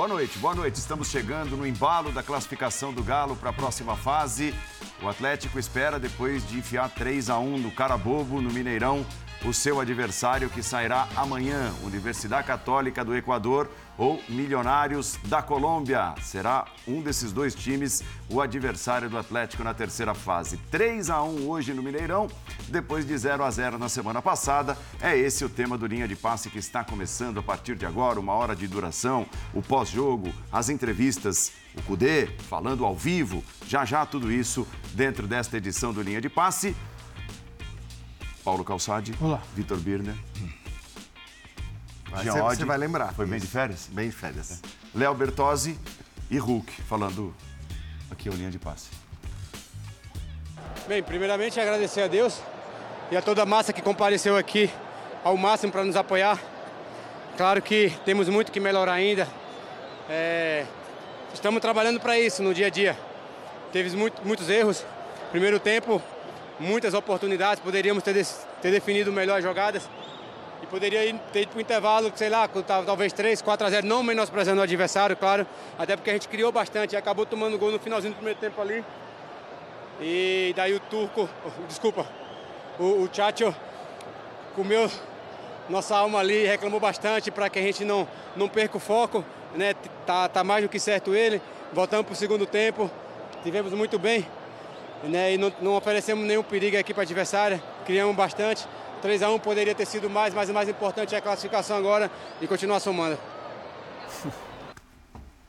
Boa noite, boa noite. Estamos chegando no embalo da classificação do Galo para a próxima fase. O Atlético espera, depois de enfiar 3 a 1 no Carabobo, no Mineirão, o seu adversário que sairá amanhã, Universidade Católica do Equador ou Milionários da Colômbia. Será um desses dois times o adversário do Atlético na terceira fase. 3 a 1 hoje no Mineirão, depois de 0 a 0 na semana passada. É esse o tema do linha de passe que está começando a partir de agora, uma hora de duração, o pós-jogo, as entrevistas, o Cudê falando ao vivo, já já tudo isso dentro desta edição do linha de passe. Paulo Calçade. Olá. Vitor Birner. Jean você, você vai lembrar. Foi bem de férias? Bem de férias. É. Léo Bertozzi e Hulk, falando aqui a linha de passe. Bem, primeiramente agradecer a Deus e a toda a massa que compareceu aqui ao máximo para nos apoiar. Claro que temos muito que melhorar ainda. É... Estamos trabalhando para isso no dia a dia. Teve muito, muitos erros. Primeiro tempo, muitas oportunidades, poderíamos ter, ter definido melhor jogadas e poderia ter ido para o intervalo, sei lá, talvez 3, 4 a 0, não menosprezando o adversário, claro, até porque a gente criou bastante e acabou tomando gol no finalzinho do primeiro tempo ali. E daí o Turco, desculpa, o, o Chacho comeu nossa alma ali, reclamou bastante para que a gente não, não perca o foco, né? Tá, tá mais do que certo ele. Voltamos para o segundo tempo, tivemos muito bem, né? E não, não oferecemos nenhum perigo aqui para a adversária, criamos bastante. 3 a 1 poderia ter sido mais, mas o mais importante é a classificação agora e continuar somando.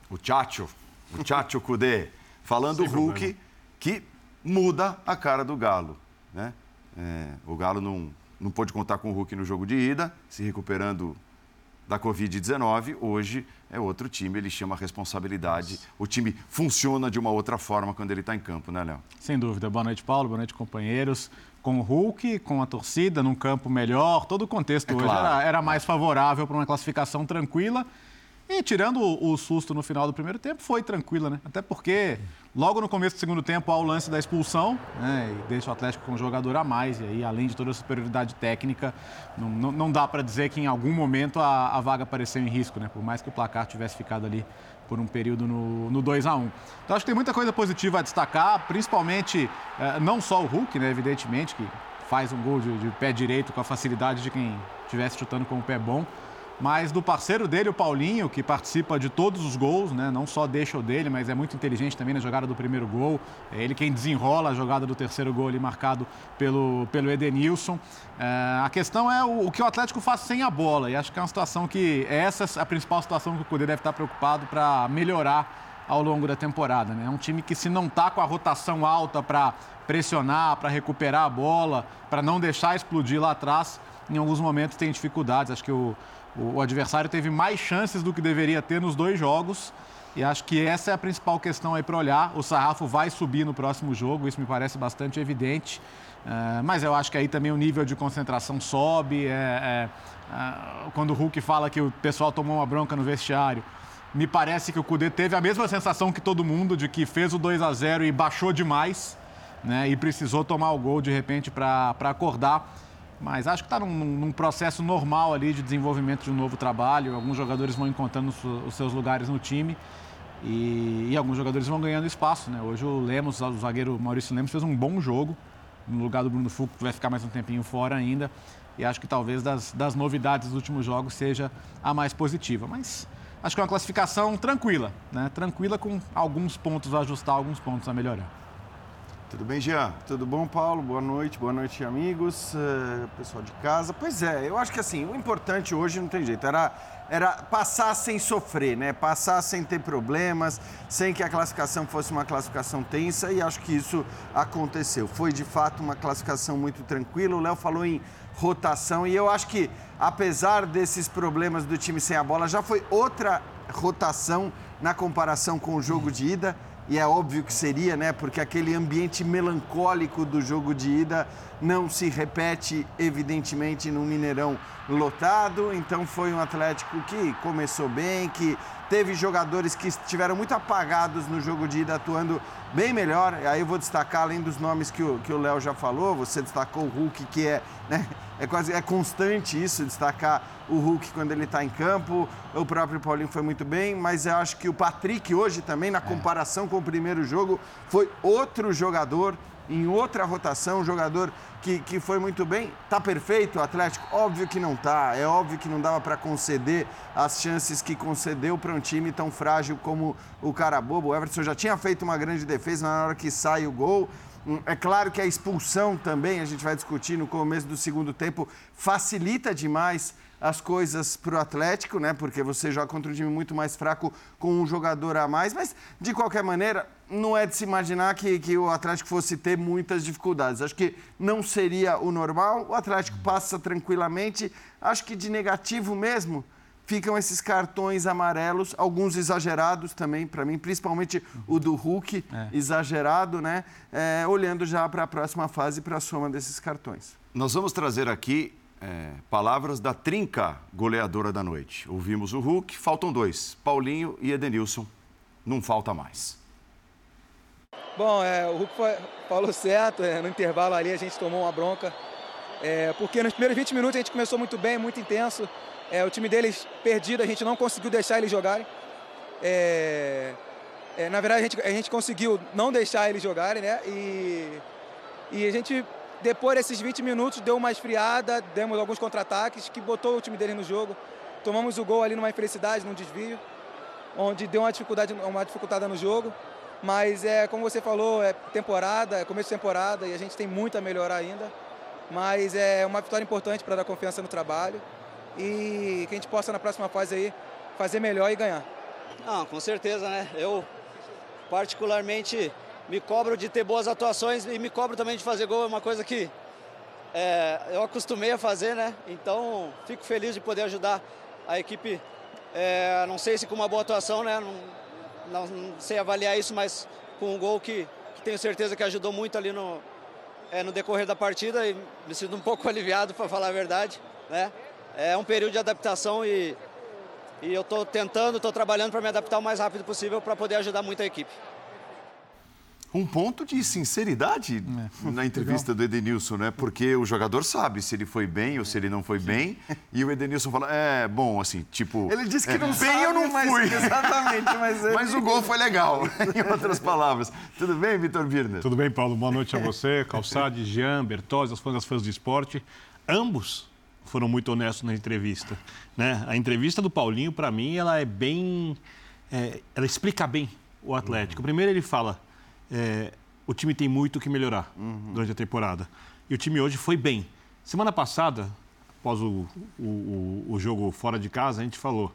O Chacho, o Chacho Kudê, falando o Hulk, problema. que muda a cara do Galo. Né? É, o Galo não, não pôde contar com o Hulk no jogo de ida, se recuperando da Covid-19. Hoje é outro time, ele chama a responsabilidade. O time funciona de uma outra forma quando ele está em campo, né, Léo? Sem dúvida. Boa noite, Paulo. Boa noite, companheiros. Com o Hulk, com a torcida, num campo melhor, todo o contexto é hoje claro. era, era mais favorável para uma classificação tranquila. E tirando o, susto no final do primeiro tempo, foi tranquila, né? Até porque logo no começo do segundo tempo há o lance da expulsão, né? E deixa o Atlético com um jogador a mais. E aí, além de toda a superioridade técnica, não, não, não dá para dizer que em algum momento a, a, vaga apareceu em risco, né? Por mais que o placar tivesse ficado ali por um período no, no 2 a 1 Então acho que tem muita coisa positiva a destacar, principalmente eh, não só o Hulk, né? Evidentemente, que faz um gol de, de pé direito com a facilidade de quem estivesse chutando com o pé bom mas do parceiro dele, o Paulinho, que participa de todos os gols, né? não só deixa o dele, mas é muito inteligente também na jogada do primeiro gol. É ele quem desenrola a jogada do terceiro gol ali marcado pelo, pelo Edenilson. É, a questão é o, o, que o Atlético faz sem a bola, e acho que é uma situação que é essa a principal situação que o Cudê deve estar preocupado para melhorar ao longo da temporada. Né? É um time que se não está com a rotação alta para pressionar, para recuperar a bola, para não deixar explodir lá atrás, em alguns momentos tem dificuldades. Acho que o, o, adversário teve mais chances do que deveria ter nos dois jogos. E acho que essa é a principal questão aí para olhar. O sarrafo vai subir no próximo jogo, isso me parece bastante evidente. Uh, mas eu acho que aí também o nível de concentração sobe. É, é, uh, quando o Hulk fala que o pessoal tomou uma bronca no vestiário, me parece que o Cudê teve a mesma sensação que todo mundo, de que fez o 2 a 0 e baixou demais, né? E precisou tomar o gol de repente para acordar. Mas acho que está num, num, processo normal ali de desenvolvimento de um novo trabalho. Alguns jogadores vão encontrando os seus lugares no time e, e, alguns jogadores vão ganhando espaço. Né? Hoje o Lemos, o zagueiro Maurício Lemos, fez um bom jogo no lugar do Bruno Fuco, que vai ficar mais um tempinho fora ainda. E acho que talvez das, das novidades dos últimos jogos seja a mais positiva. Mas acho que é uma classificação tranquila, né? tranquila com alguns pontos a ajustar, alguns pontos a melhorar. Tudo bem, Jean? Tudo bom, Paulo? Boa noite, boa noite, amigos, uh, pessoal de casa. Pois é, eu acho que assim, o importante hoje não tem jeito, era, era passar sem sofrer, né? Passar sem ter problemas, sem que a classificação fosse uma classificação tensa e acho que isso aconteceu. Foi de fato uma classificação muito tranquila. O Léo falou em rotação e eu acho que, apesar desses problemas do time sem a bola, já foi outra rotação na comparação com o jogo de ida e é óbvio que seria, né? Porque aquele ambiente melancólico do jogo de ida não se repete, evidentemente, no Mineirão lotado. Então foi um Atlético que começou bem, que teve jogadores que estiveram muito apagados no jogo de ida, atuando bem melhor. Aí eu vou destacar, além dos nomes que o Léo já falou, você destacou o Hulk, que é, né, é quase é constante isso, destacar o Hulk quando ele está em campo. O próprio Paulinho foi muito bem, mas eu acho que o Patrick hoje também, na é. comparação com o primeiro jogo, foi outro jogador em outra rotação, um jogador que, que foi muito bem. Tá perfeito o Atlético? Óbvio que não tá. É óbvio que não dava para conceder as chances que concedeu para um time tão frágil como o Carabobo. O Everton já tinha feito uma grande defesa na hora que sai o gol. Hum, é claro que a expulsão também, a gente vai discutir no começo do segundo tempo, facilita demais as coisas para o Atlético, né? Porque você joga contra um time muito mais fraco com um jogador a mais. Mas, de qualquer maneira, não é de se imaginar que, que o Atlético fosse ter muitas dificuldades. Acho que não seria o normal. O Atlético passa tranquilamente. Acho que de negativo mesmo ficam esses cartões amarelos, alguns exagerados também, para mim, principalmente o do Hulk, é. exagerado, né? É, olhando já para a próxima fase, para a soma desses cartões. Nós vamos trazer aqui é, palavras da trinca goleadora da noite. Ouvimos o Hulk, faltam dois, Paulinho e Edenilson. Não falta mais. Bom, é, o Hulk foi, falou certo, é, no intervalo ali a gente tomou uma bronca, é, porque nos primeiros 20 minutos a gente começou muito bem, muito intenso. É, o time deles perdido, a gente não conseguiu deixar eles jogarem. É, é, na verdade, a gente, a gente conseguiu não deixar eles jogarem, né? E, e a gente depois desses 20 minutos, deu uma esfriada, demos alguns contra-ataques que botou o time dele no jogo. Tomamos o gol ali numa infelicidade, num desvio, onde deu uma dificuldade, uma dificultada no jogo. Mas é como você falou, é temporada, é começo de temporada e a gente tem muito a melhorar ainda. Mas é uma vitória importante para dar confiança no trabalho e que a gente possa na próxima fase aí fazer melhor e ganhar. Não, com certeza, né? Eu particularmente me cobro de ter boas atuações e me cobro também de fazer gol, é uma coisa que é, eu acostumei a fazer, né? Então fico feliz de poder ajudar a equipe, é, não sei se com uma boa atuação, né? Não, não, sei avaliar isso, mas com um gol que, que tenho certeza que ajudou muito ali no, é, no decorrer da partida e me sinto um pouco aliviado, para falar a verdade, né? É um período de adaptação e, e eu estou tentando, estou trabalhando para me adaptar o mais rápido possível para poder ajudar muito a equipe um ponto de sinceridade é. na entrevista Legal. do Edenilson, né? Porque o jogador sabe se ele foi bem ou se ele não foi bem. E o Edenilson fala, é, bom, assim, tipo... Ele disse que é, não bem sabe, eu não fui. exatamente, mas... Ele... Mas o gol foi legal, em outras palavras. Tudo bem, Vitor Birner? Tudo bem, Paulo. Boa noite a você, Calçade, Jean, Bertozzi, as fãs das fãs do esporte. Ambos foram muito honestos na entrevista. Né? A entrevista do Paulinho, para mim, ela é bem... É, ela explica bem o Atlético. Primeiro ele fala é, o time tem muito que melhorar uhum. durante a temporada. E o time hoje foi bem. Semana passada, após o, o, o jogo fora de casa, a gente falou: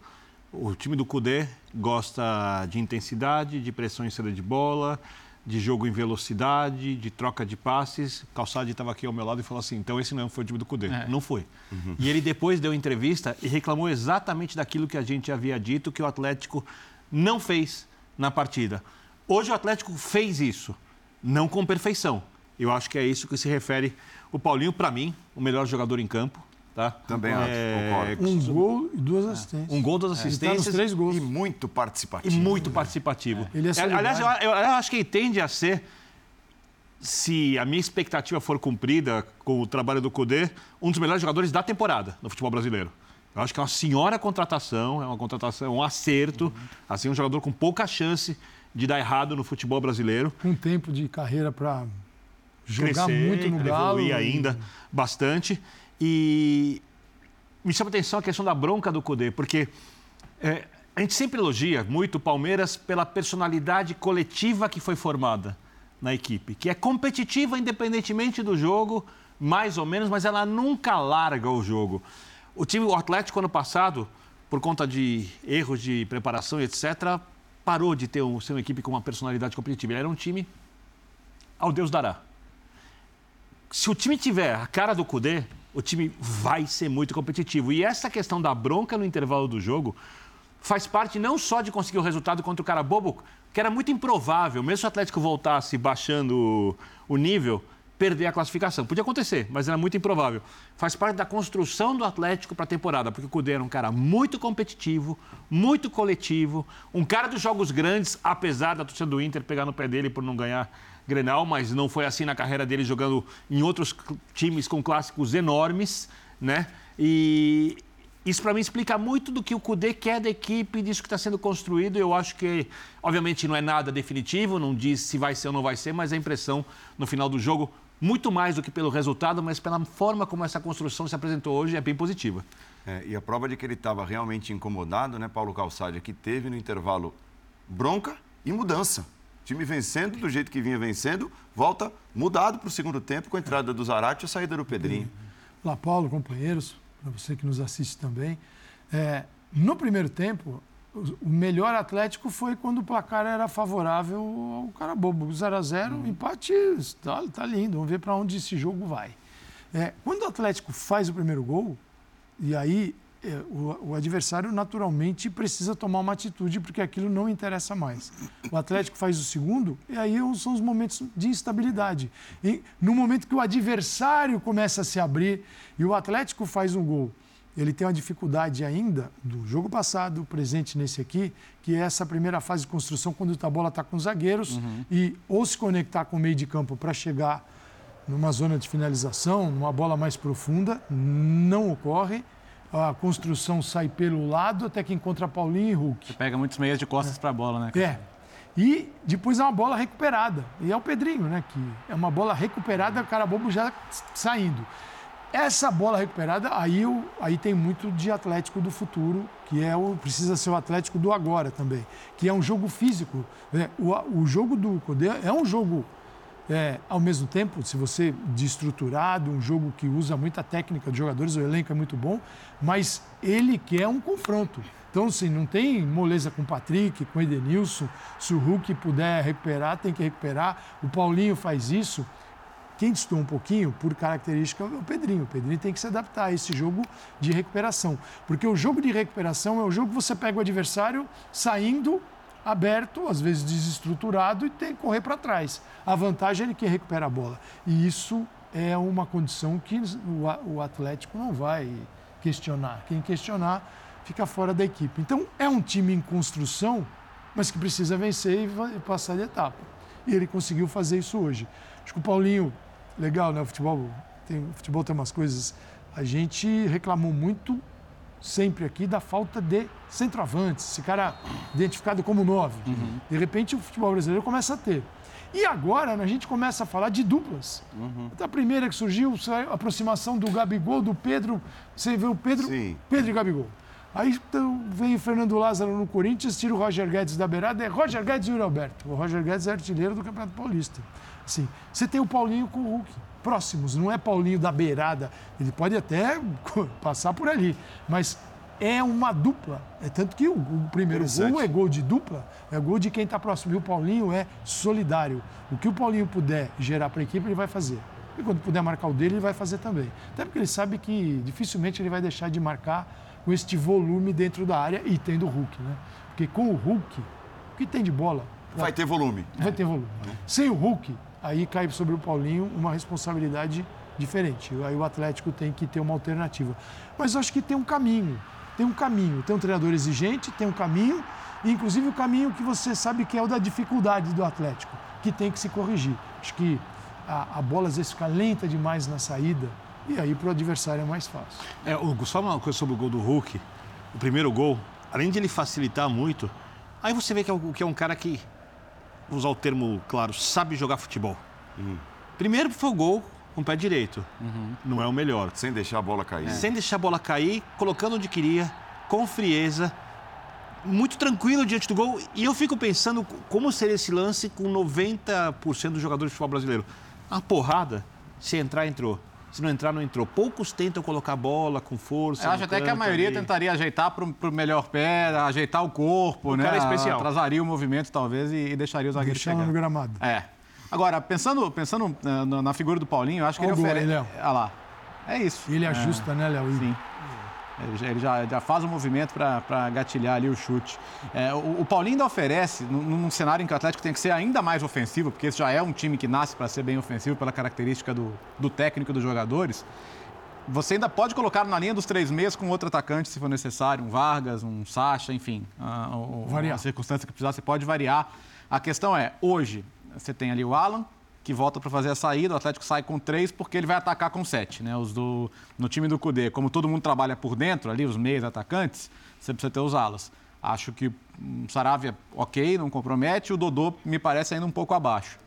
o time do Cudê gosta de intensidade, de pressão em saída de bola, de jogo em velocidade, de troca de passes. Calçade estava aqui ao meu lado e falou assim: então esse não foi o time do Cudê. É. Não foi. Uhum. E ele depois deu entrevista e reclamou exatamente daquilo que a gente havia dito que o Atlético não fez na partida. Hoje o Atlético fez isso, não com perfeição. Eu acho que é isso que se refere o Paulinho, para mim, o melhor jogador em campo. Tá? Também acho, é... Um gol e duas assistências. Um gol, duas assistências. É, tá três gols. E muito participativo. E muito participativo. É. Ele é Aliás, eu, eu, acho que ele tende a ser, se a minha expectativa for cumprida com o trabalho do Cudê, um dos melhores jogadores da temporada no futebol brasileiro. Eu acho que é uma senhora contratação, é uma contratação, um acerto. Uhum. Assim, um jogador com pouca chance de dar errado no futebol brasileiro. Um tempo de carreira para jogar Crescer, muito no Galo. Evoluir ainda bastante. E me chama a atenção a questão da bronca do Cudê, porque é, a gente sempre elogia muito o Palmeiras pela personalidade coletiva que foi formada na equipe, que é competitiva independentemente do jogo, mais ou menos, mas ela nunca larga o jogo. O time, o Atlético, ano passado, por conta de erros de preparação e etc., parou de ter um, ser uma equipe com uma personalidade competitiva. Ele era um time ao Deus dará. Se o time tiver a cara do Cudê, o time vai ser muito competitivo. E essa questão da bronca no intervalo do jogo faz parte não só de conseguir o resultado contra o cara bobo, que era muito improvável, mesmo se o Atlético voltasse baixando o nível, perder a classificação. Podia acontecer, mas era muito improvável. Faz parte da construção do Atlético para a temporada, porque o Cudê era um cara muito competitivo, muito coletivo, um cara dos jogos grandes, apesar da torcida do Inter pegar no pé dele por não ganhar Grenal, mas não foi assim na carreira dele jogando em outros times com clássicos enormes, né? E isso para mim explica muito do que o Cudê quer da equipe, disso que está sendo construído. Eu acho que, obviamente, não é nada definitivo, não diz se vai ser ou não vai ser, mas a impressão no final do jogo muito mais do que pelo resultado, mas pela forma como essa construção se apresentou hoje, é bem positiva. É, e a prova de que ele estava realmente incomodado, né, Paulo Calçade, é que teve no intervalo bronca e mudança. O time vencendo do jeito que vinha vencendo, volta mudado para o segundo tempo com a entrada do Zarate e a saída do Pedrinho. Olá, Paulo, companheiros, para você que nos assiste também. É, no primeiro tempo, o melhor Atlético foi quando o placar era favorável ao cara bobo. 0 a 0 uhum. empate, tá, tá, lindo. Vamos ver para onde esse jogo vai. É, quando o Atlético faz o primeiro gol, e aí é, o, o, adversário naturalmente precisa tomar uma atitude, porque aquilo não interessa mais. O Atlético faz o segundo, e aí são os momentos de instabilidade. E no momento que o adversário começa a se abrir e o Atlético faz um gol ele tem uma dificuldade ainda do jogo passado, presente nesse aqui, que é essa primeira fase de construção, quando a bola está com os zagueiros uhum. e ou se conectar com o meio de campo para chegar numa zona de finalização, numa bola mais profunda, não ocorre. A construção sai pelo lado até que encontra Paulinho e Hulk. Você pega muitos meias de costas é. para a bola, né? É. E depois é uma bola recuperada. E é o Pedrinho, né? Que é uma bola recuperada, o cara bobo já saindo. Essa bola recuperada, aí, aí tem muito de Atlético do futuro, que é o precisa ser o Atlético do agora também, que é um jogo físico. Né? O, o jogo do Codê é um jogo, é, ao mesmo tempo, se você de estruturado, um jogo que usa muita técnica de jogadores, o elenco é muito bom, mas ele quer um confronto. Então, assim, não tem moleza com o Patrick, com o Edenilson. Se o Hulk puder recuperar, tem que recuperar. O Paulinho faz isso. Quem distou um pouquinho, por característica, é o Pedrinho. O Pedrinho tem que se adaptar a esse jogo de recuperação. Porque o jogo de recuperação é o jogo que você pega o adversário saindo aberto, às vezes desestruturado, e tem que correr para trás. A vantagem é ele que recupera a bola. E isso é uma condição que o Atlético não vai questionar. Quem questionar fica fora da equipe. Então, é um time em construção, mas que precisa vencer e passar de etapa. E ele conseguiu fazer isso hoje. Acho que o Paulinho legal, né? O futebol tem, o futebol tem umas coisas. A gente reclamou muito sempre aqui da falta de centroavantes, esse cara identificado como nove. Uhum. De repente o futebol brasileiro começa a ter. E agora a gente começa a falar de duplas. Uhum. A primeira que surgiu, a aproximação do Gabigol, do Pedro. Você vê o Pedro, Sim. Pedro e Gabigol. Aí então, vem o Fernando Lázaro no Corinthians, tira o Roger Guedes da beirada, é Roger Guedes e o Alberto. O Roger Guedes é artilheiro do Campeonato Paulista. Assim, você tem o Paulinho com o Hulk, próximos, não é Paulinho da beirada. Ele pode até passar por ali, mas é uma dupla. É tanto que o, o primeiro gol é gol de dupla, é gol de quem está próximo. E o Paulinho é solidário. O que o Paulinho puder gerar para a equipe, ele vai fazer. E quando puder marcar o dele, ele vai fazer também. Até porque ele sabe que dificilmente ele vai deixar de marcar com este volume dentro da área e tendo o Hulk, né? Porque com o Hulk, o que tem de bola? Vai ter volume. Vai ter volume. É. Sem o Hulk, aí cai sobre o Paulinho uma responsabilidade diferente. Aí o Atlético tem que ter uma alternativa. Mas acho que tem um caminho. Tem um caminho. Tem um treinador exigente, tem um caminho, inclusive o caminho que você sabe que é o da dificuldade do Atlético, que tem que se corrigir. Acho que a, a bola às vezes fica lenta demais na saída e aí para o adversário é mais fácil. É, Hugo, só uma coisa sobre o gol do Hulk. O primeiro gol, além de ele facilitar muito, aí você vê que é, que é um cara que, usar o termo claro, sabe jogar futebol. Uhum. Primeiro foi o gol com o pé direito. Uhum. Não é o melhor. Sem deixar a bola cair. É. Sem deixar a bola cair, colocando onde queria, com frieza, muito tranquilo diante do gol. E eu fico pensando como seria esse lance com 90% dos jogadores de futebol brasileiro. Uma porrada, se entrar, entrou. Se não entrar, não entrou. Poucos tentam colocar a bola com força. Eu acho até que a maioria ali. tentaria ajeitar para o melhor pé, ajeitar o corpo, o né? Cara é especial. Atrasaria o movimento, talvez, e, e deixaria os zagueiros chegar. no gramado. É. Agora, pensando, pensando na, figura do Paulinho, eu acho que Olha ele oferece. Olha lá. É isso. E ele ajusta, é. né, Léo? Sim. Ele já, já, faz o movimento para gatilhar ali o chute. É, o, o, Paulinho ainda oferece, num, num, cenário em que o Atlético tem que ser ainda mais ofensivo, porque esse já é um time que nasce para ser bem ofensivo pela característica do, do técnico e dos jogadores. Você ainda pode colocar na linha dos três meses com outro atacante, se for necessário, um Vargas, um Sacha, enfim. A, a, a circunstância que precisar, você pode variar. A questão é, hoje, você tem ali o Alan, que volta para fazer a saída, o Atlético sai com três porque ele vai atacar com sete. Né? Os do, no time do Cudê, como todo mundo trabalha por dentro, ali, os meios atacantes, você precisa ter os alas. Acho que o Saravia, ok, não compromete, o Dodô me parece ainda um pouco abaixo.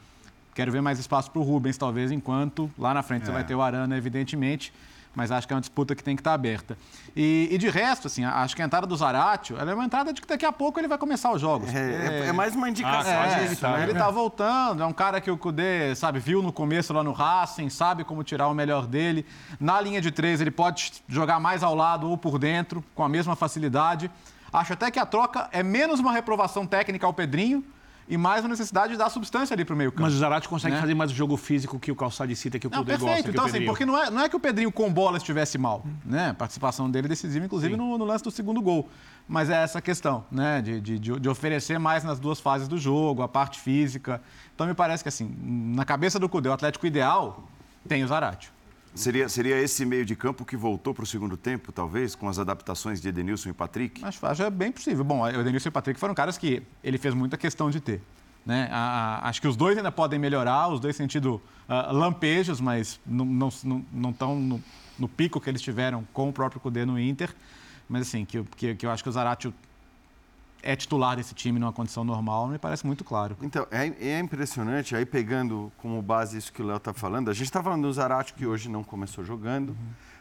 Quero ver mais espaço para o Rubens, talvez, enquanto lá na frente é. você vai ter o Arana, evidentemente mas acho que é uma disputa que tem que estar aberta. E, e de resto, assim, acho que a entrada do Zaratio é uma entrada de que daqui a pouco ele vai começar os jogos. É, é, é mais uma indicação ah, disso, né? Ele está voltando, é um cara que o Cudê, sabe, viu no começo lá no Racing, sabe como tirar o melhor dele. Na linha de três, ele pode jogar mais ao lado ou por dentro, com a mesma facilidade. Acho até que a troca é menos uma reprovação técnica ao Pedrinho e mais uma necessidade de dar substância ali para o meio campo. Mas o Zarate consegue né? fazer mais o jogo físico que o Calçado cita, que o Cudê gosta. Perfeito, então assim, porque não é, não é que o Pedrinho com bola estivesse mal, né? A participação dele é decisiva, inclusive no, no, lance do segundo gol. Mas é essa questão, né? De, de, de, oferecer mais nas duas fases do jogo, a parte física. Então me parece que assim, na cabeça do Cudê, o Atlético ideal tem o Zarate. Seria, seria esse meio de campo que voltou para o segundo tempo, talvez, com as adaptações de Edenilson e Patrick? Acho, acho é bem possível. Bom, o Edenilson e o Patrick foram caras que ele fez muita questão de ter. Né? A, a, acho que os dois ainda podem melhorar, os dois sentido uh, lampejos, mas não estão não, não, no, no, pico que eles tiveram com o próprio Cudê no Inter. Mas assim, que, que, que eu acho que o Zaratio é titular desse time numa condição normal, me parece muito claro. Então, é, é impressionante, aí pegando como base isso que o Léo está falando, a gente está falando do Zarate que hoje não começou jogando, uhum.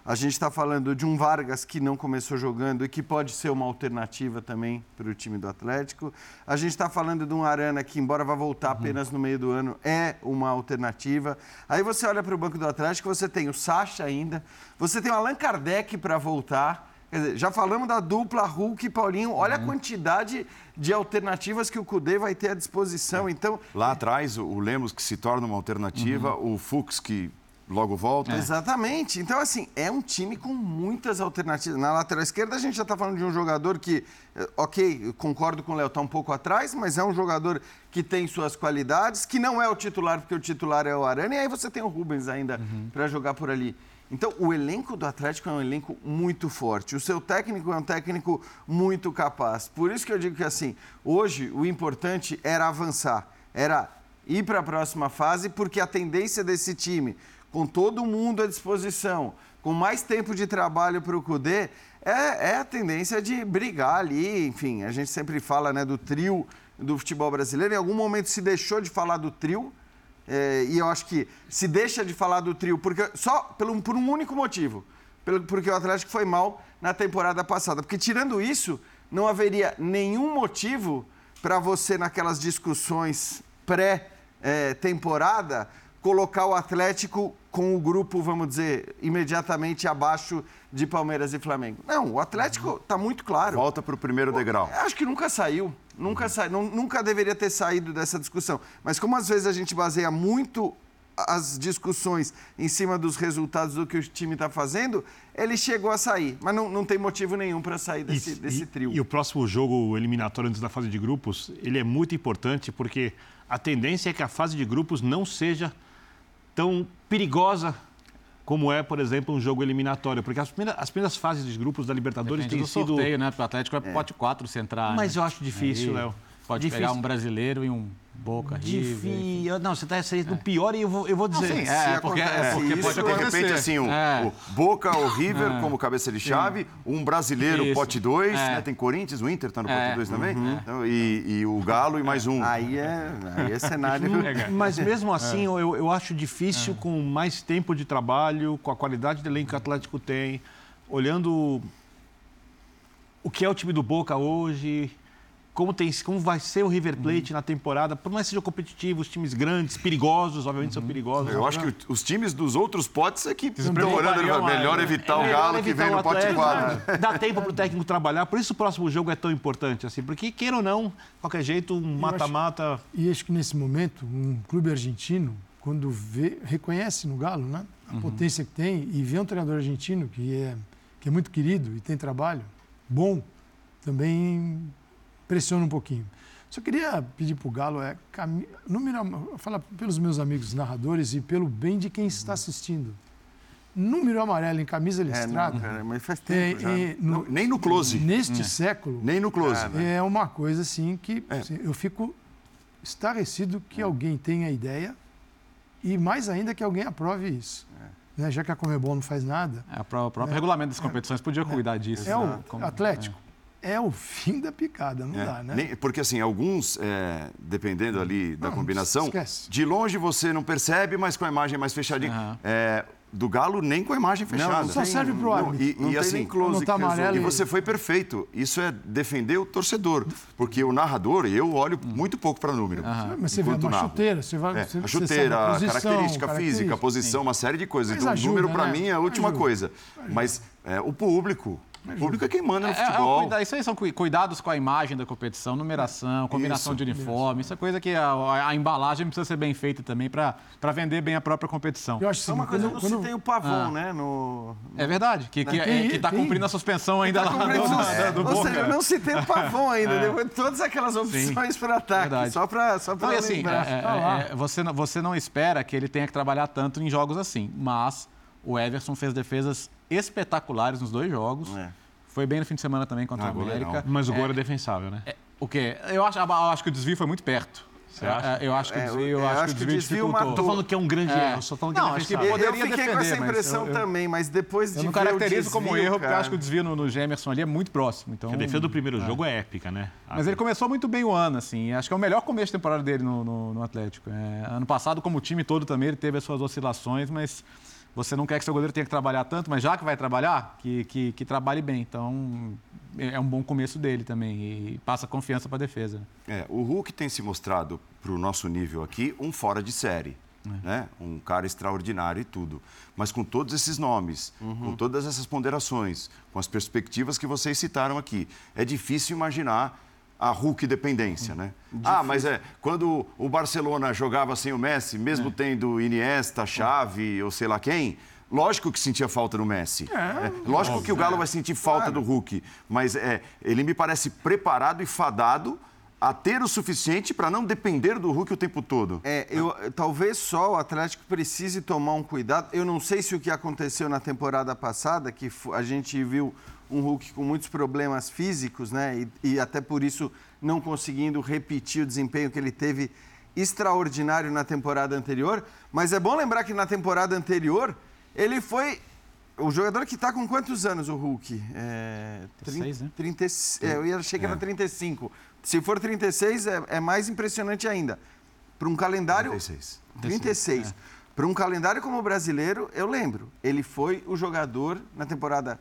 a gente está falando de um Vargas que não começou jogando e que pode ser uma alternativa também para o time do Atlético, a gente está falando de um Arana que, embora vá voltar apenas no meio do ano, é uma alternativa. Aí você olha para o banco do Atlético, você tem o Sacha ainda, você tem o Allan Kardec para voltar, Quer dizer, já falamos da dupla Hulk e Paulinho. Olha uhum. a quantidade de alternativas que o Cudê vai ter à disposição. É. Então, Lá atrás, o Lemos que se torna uma alternativa, uhum. o Fux que logo volta. É. Exatamente. Então, assim, é um time com muitas alternativas. Na lateral esquerda, a gente já está falando de um jogador que, eh, ok, concordo com o Léo, está um pouco atrás, mas é um jogador que tem suas qualidades, que não é o titular, porque o titular é o Arana, e aí você tem o Rubens ainda uhum. para jogar por ali. Então, o elenco do Atlético é um elenco muito forte. O seu técnico é um técnico muito capaz. Por isso que eu digo que, assim, hoje o importante era avançar, era ir para a próxima fase, porque a tendência desse time, com todo mundo à disposição, com mais tempo de trabalho para o Cudê, é, é, a tendência de brigar ali. Enfim, a gente sempre fala né, do trio do futebol brasileiro. Em algum momento se deixou de falar do trio é, e eu acho que se deixa de falar do trio porque, só pelo, por um único motivo. Pelo, porque o Atlético foi mal na temporada passada. Porque, tirando isso, não haveria nenhum motivo para você, naquelas discussões pré-temporada, colocar o Atlético com o grupo, vamos dizer, imediatamente abaixo de Palmeiras e Flamengo. Não, o Atlético está muito claro. Volta para o primeiro degrau. Acho que nunca saiu. Nunca, sa... nunca deveria ter saído dessa discussão. Mas como às vezes a gente baseia muito as discussões em cima dos resultados do que o time está fazendo, ele chegou a sair. Mas não, não tem motivo nenhum para sair desse, e, desse trio. E, e o próximo jogo eliminatório antes da fase de grupos, ele é muito importante porque a tendência é que a fase de grupos não seja tão perigosa como é, por exemplo, um jogo eliminatório. Porque as primeiras, as primeiras fases dos grupos da Libertadores têm sido... sorteio, né? O Atlético é, é pote 4 central. Mas né? eu acho difícil, Léo. Pode difícil. pegar um brasileiro e um Boca, River. Não, você está saindo é. pior e eu vou, eu vou dizer. Não, sim, é, é, porque, é porque isso, pode acontecer. De repente, assim, o, é. o Boca ou River é. como cabeça de chave, sim. um brasileiro isso. pote 2, é. né? tem Corinthians, o Inter está no pote 2 também, uhum. então, e, e, o Galo e mais um. Aí é, aí é cenário... Mas mesmo assim, eu, eu acho difícil com mais tempo de trabalho, com a qualidade de elenco que o Atlético tem, olhando o que é o time do Boca hoje como, tem, como vai ser o River Plate uhum. na temporada, por mais que seja competitivo, os times grandes, perigosos, obviamente uhum. são perigosos. Eu acho que os times dos outros potes é que estão procurando melhor evitar é, o Galo que vem no pote 4. Dá tempo para o técnico trabalhar, por isso o próximo jogo é tão importante, assim, porque queira ou não, qualquer jeito, um mata-mata. E acho que nesse momento, um clube argentino, quando vê, reconhece no Galo, né? A uhum. potência que tem e vê um treinador argentino que é que é muito querido e tem trabalho bom, também pressiona um pouquinho. Só queria pedir para o Galo, é, cam... número, falar pelos meus amigos narradores e pelo bem de quem está assistindo. Número amarelo em camisa listrada. É, não, cara, mas faz tempo é, é, no, nem no close. Neste é. século. Nem no close. É uma coisa assim que é. assim, eu fico estarrecido que alguém tenha ideia e mais ainda que alguém aprove isso. Né? Já que a Comebol não faz nada. o próprio regulamento das competições podia cuidar disso. É o Atlético é o fim da picada, não é, dá, né? Nem, porque assim, alguns, é, dependendo ali da não, combinação, esquece. de longe você não percebe, mas com a imagem mais fechadinha. Uhum. É, do Galo nem com a imagem fechada. Não, só serve para o árbitro. E, não e assim, close tá amarelo, e você foi perfeito. Isso é defender o torcedor. Porque o narrador, eu olho muito pouco para número. Uhum. Mas você vê uma narro. chuteira, você vai. É, você, a chuteira, a posição, característica, característica física, a posição, Sim. uma série de coisas. Mas então, ajuda, o número para né? mim é a última ajuda. coisa. Ajuda. Mas é, o público, o público é quem manda no é, é futebol. É, isso aí são cuidados com a imagem da competição, numeração, combinação isso, de uniforme. Isso. isso é coisa que a, a, embalagem precisa ser bem feita também para vender bem a própria competição. Eu acho que é uma coisa quando, quando... tem o pavão, ah. né? No, no... É verdade, que está que, é, tá cumprindo a suspensão ainda tá lá do, do, do Ou seja, não se tem o pavão ainda, é. depois de todas aquelas opções para ataque. Verdade. Só para só então, assim, é, você, você não espera que ele tenha que trabalhar tanto em jogos assim, mas o Everson fez defesas espetaculares nos dois jogos. É. Foi bem no fim de semana também contra ah, o América. Mas o gol é, era defensável, né? É, o quê? Eu acho, eu acho que o desvio foi muito perto. Você acha? Eu acho que o desvio, eu, eu acho, acho que o desvio, desvio matou. Tô falando que é um grande é. erro, só falando que não, acho que poderia Eu fiquei defender, com essa impressão eu, também, mas depois de Eu não caracterizo desvio, como erro, cara. porque eu acho que o desvio no, no Gemerson ali é muito próximo. Então, a defesa do primeiro é. jogo é épica, né? Mas ele começou muito bem o ano, assim. Acho que é o melhor começo de temporada dele no, no, no Atlético. É, ano passado, como o time todo também, ele teve as suas oscilações, mas você não quer que seu goleiro tenha que trabalhar tanto, mas já que vai trabalhar, que, que, que trabalhe bem. Então, é um bom começo dele também e passa confiança para a defesa. É, o Hulk tem se mostrado, para o nosso nível aqui, um fora de série. É. Né? Um cara extraordinário e tudo. Mas com todos esses nomes, uhum. com todas essas ponderações, com as perspectivas que vocês citaram aqui, é difícil imaginar a Hulk dependência, né? Difícil. Ah, mas é, quando o Barcelona jogava sem o Messi, mesmo é. tendo Iniesta, Xavi ou sei lá quem, lógico que sentia falta do Messi. É, é lógico óbvio, que o Galo vai sentir falta claro. do Hulk, mas é, ele me parece preparado e fadado a ter o suficiente para não depender do Hulk o tempo todo. É, eu, talvez só o Atlético precise tomar um cuidado. Eu não sei se o que aconteceu na temporada passada, que a gente viu um Hulk com muitos problemas físicos, né? E, e, até por isso não conseguindo repetir o desempenho que ele teve extraordinário na temporada anterior. Mas é bom lembrar que na temporada anterior ele foi o jogador que está com quantos anos, o Hulk? É, 36, 30, né? 30, é, eu achei que era 35. É. Se for 36, é, é mais impressionante ainda. Para um calendário. 36. 36. É. Para um calendário como o brasileiro, eu lembro. Ele foi o jogador na temporada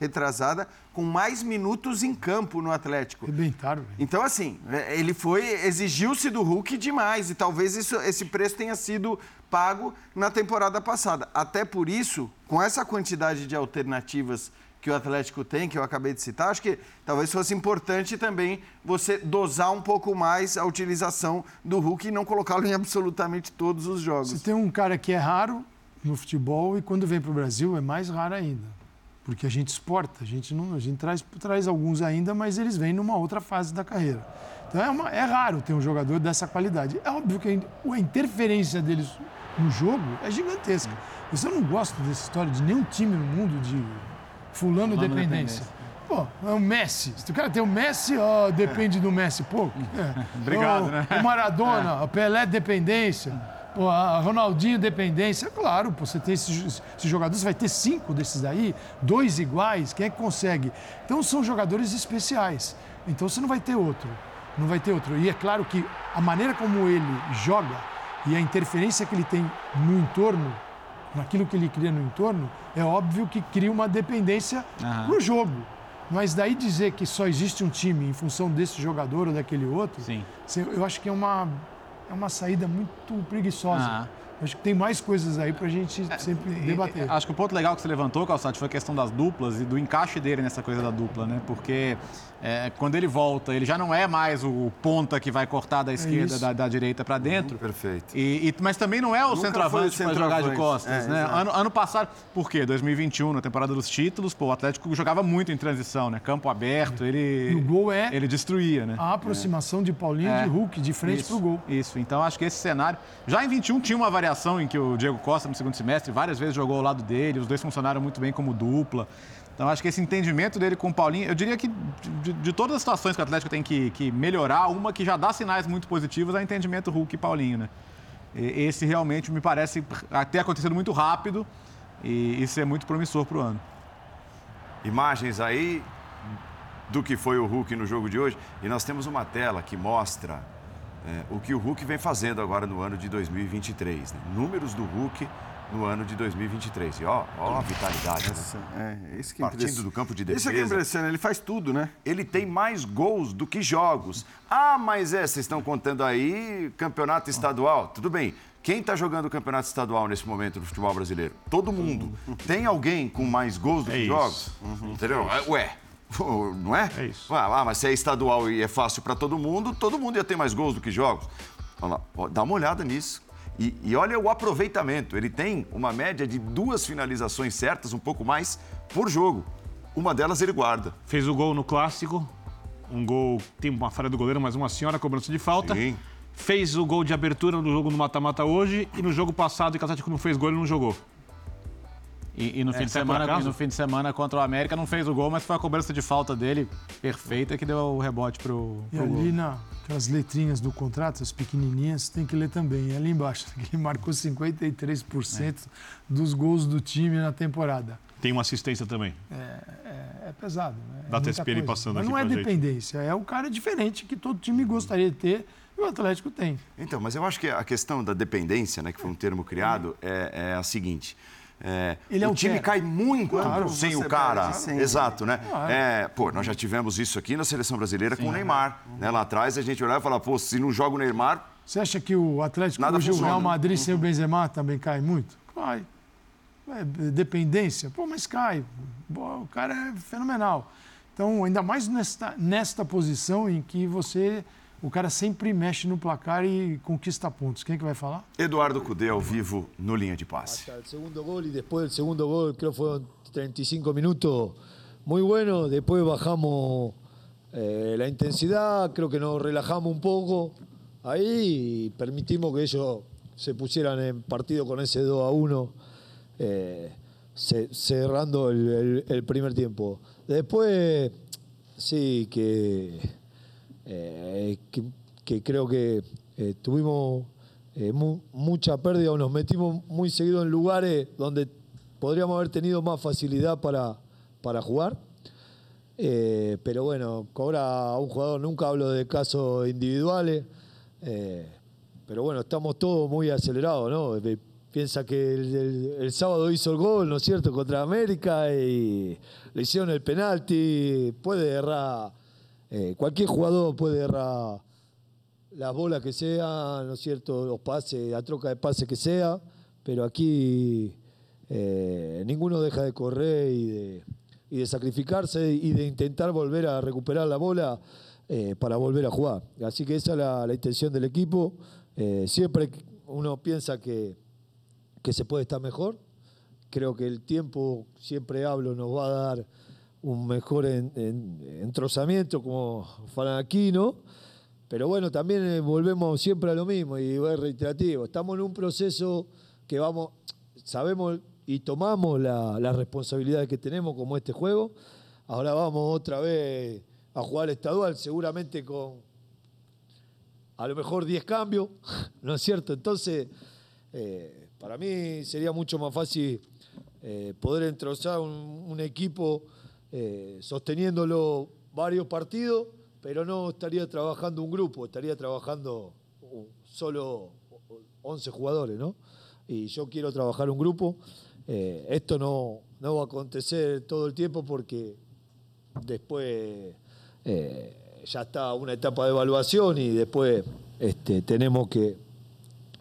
retrasada com mais minutos em campo no Atlético. Rebentaram. Então, assim, é, ele foi, exigiu-se do Hulk demais e talvez isso, esse preço tenha sido pago na temporada passada. Até por isso, com essa quantidade de alternativas que o Atlético tem, que eu acabei de citar, acho que talvez fosse importante também você dosar um pouco mais a utilização do Hulk e não colocá-lo em absolutamente todos os jogos. Você tem um cara que é raro no futebol e quando vem para o Brasil é mais raro ainda porque a gente exporta, a gente, não, a gente traz, traz alguns ainda, mas eles vêm numa outra fase da carreira. Então é, uma, é raro ter um jogador dessa qualidade. É óbvio que a interferência deles no jogo é gigantesca. Isso eu não gosto dessa história de nenhum time no mundo de fulano, fulano dependência. dependência. Pô, é o Messi. Se o cara tem o Messi, ó, depende do Messi pouco. É. Obrigado, o, né? O Maradona, é. o Pelé dependência. A Ronaldinho dependência, claro, você tem esses, esses, jogadores, você vai ter cinco desses daí, dois iguais, quem é que consegue? Então são jogadores especiais. Então você não vai ter outro. Não vai ter outro. E é claro que a maneira como ele joga e a interferência que ele tem no entorno, naquilo que ele cria no entorno, é óbvio que cria uma dependência uhum. no jogo. Mas daí dizer que só existe um time em função desse jogador ou daquele outro, Sim. eu acho que é uma é uma saída muito preguiçosa. Acho que tem mais coisas aí para a gente sempre debater. Acho que o ponto legal que você levantou, Calçati, foi a questão das duplas e do encaixe dele nessa coisa da dupla, né? Porque é, quando ele volta, ele já não é mais o ponta que vai cortar da esquerda, é da, da, direita para dentro. Uhum, perfeito. E, e, mas também não é o centroavante para jogar de costas, é, né? Ano, ano, passado, por quê? 2021, na temporada dos títulos, pô, o Atlético jogava muito em transição, né? Campo aberto, ele. E o gol é. Ele destruía, né? A aproximação de Paulinho de é. Hulk, de frente para o gol. Isso, então acho que esse cenário. Já em 21 tinha uma variação em que o Diego Costa, no segundo semestre, várias vezes jogou ao lado dele, os dois funcionaram muito bem como dupla. Então, acho que esse entendimento dele com o Paulinho, eu diria que de, de todas as situações que o Atlético tem que, que, melhorar, uma que já dá sinais muito positivos é o entendimento Hulk e Paulinho, né? E, esse realmente me parece ter acontecido muito rápido e, e ser muito promissor para o ano. Imagens aí do que foi o Hulk no jogo de hoje. E nós temos uma tela que mostra é, o que o Hulk vem fazendo agora no ano de 2023. Né? Números do Hulk no ano de 2023. E ó, ó a vitalidade. Essa, né? é, esse que Partindo do campo de defesa. Isso é que impressiona, ele faz tudo, né? Ele tem mais gols do que jogos. Ah, mas é, vocês estão contando aí campeonato estadual. Tudo bem. Quem está jogando o campeonato estadual nesse momento no futebol brasileiro? Todo mundo. Tem alguém com mais gols do é que isso. jogos? Uhum. Entendeu? Ué, não é? É isso. Ah, mas se é estadual e é fácil para todo mundo, todo mundo ia ter mais gols do que jogos. Vamos lá, dá uma olhada nisso. E, e, olha o aproveitamento. Ele tem uma média de duas finalizações certas, um pouco mais, por jogo. Uma delas ele guarda. Fez o gol no clássico. Um gol, tem uma falha do goleiro, mas uma senhora cobrança de falta. Sim. Fez o gol de abertura no jogo no mata-mata hoje e no jogo passado, que o Atlético não fez gol, ele não jogou. E, e no, é, fim de semana, no fim de semana contra o América não fez o gol, mas foi a cobrança de falta dele perfeita que deu o rebote pro, pro E ali nas letrinhas do contrato, as pequenininhas, tem que ler também. E ali embaixo, ele marcou 53% é. dos gols do time na temporada. Tem uma assistência também. É, é, é pesado. Né? Dá até espelho passando mas aqui não é dependência, gente. é o cara diferente que todo time gostaria de ter e o Atlético tem. Então, mas eu acho que a questão da dependência, né, que foi um termo criado, é, é a seguinte. É, Ele é o time cai muito claro, sem o cara. Exato, né? Claro. É, pô, nós já tivemos isso aqui na seleção brasileira Sim, com o Neymar. É. Né? Lá atrás a gente olhava e falava, pô, se não joga o Neymar. Você acha que o Atlético Nada hoje funciona. o Real Madrid sem o Benzema também cai muito? Cai. É, dependência, pô, mas cai. O cara é fenomenal. Então, ainda mais nesta, nesta posição em que você o cara sempre mexe no placar e conquista pontos. Quem é que vai falar? Eduardo Cudê ao vivo no linha de passe. Hasta el segundo gol y después del segundo gol, creo que fueron 35 minutos muy buenos. Después bajamos eh, la intensidad, creo que nos relajamos un poco ahí y permitimos que ellos se pusieran en partido con ese 2 a 1, eh, cerrando el, el, el primer tiempo. Después, sí, que eh, que, creo que eh, tuvimos eh, mucha pérdida o nos metimos muy seguido en lugares donde podríamos haber tenido más facilidad para, para jugar. pero bueno, cobra a un jugador, nunca hablo de casos individuales, pero bueno, estamos todos muy acelerados, ¿no? Piensa que el, el, sábado hizo el gol, ¿no es cierto?, contra América y le hicieron el penalti, puede errar eh, cualquier jugador puede errar las bolas que sea, ¿no es cierto? Los pases, la troca de pases que sea, pero aquí eh, ninguno deja de correr y de, sacrificarse y de intentar volver a recuperar la bola eh, para volver a jugar. Así que esa es la, la intención del equipo. siempre uno piensa que, que se puede estar mejor. Creo que el tiempo, siempre hablo, nos va a dar un mejor entrozamiento como Aquino, pero bueno, también eh, volvemos siempre a lo mismo y es reiterativo. Estamos en un proceso que vamos, sabemos y tomamos la, la responsabilidad que tenemos como este juego. Ahora vamos otra vez a jugar estadual, seguramente con a lo mejor 10 cambios, ¿no es cierto? Entonces, eh, para mí sería mucho más fácil eh, poder entrozar un equipo eh, sosteniéndolo varios partidos, pero no estaría trabajando un grupo, estaría trabajando solo 11 jugadores, ¿no? Y yo quiero trabajar un grupo. Eh, esto no, no va a acontecer todo el tiempo porque después eh, ya está una etapa de evaluación y después este, tenemos que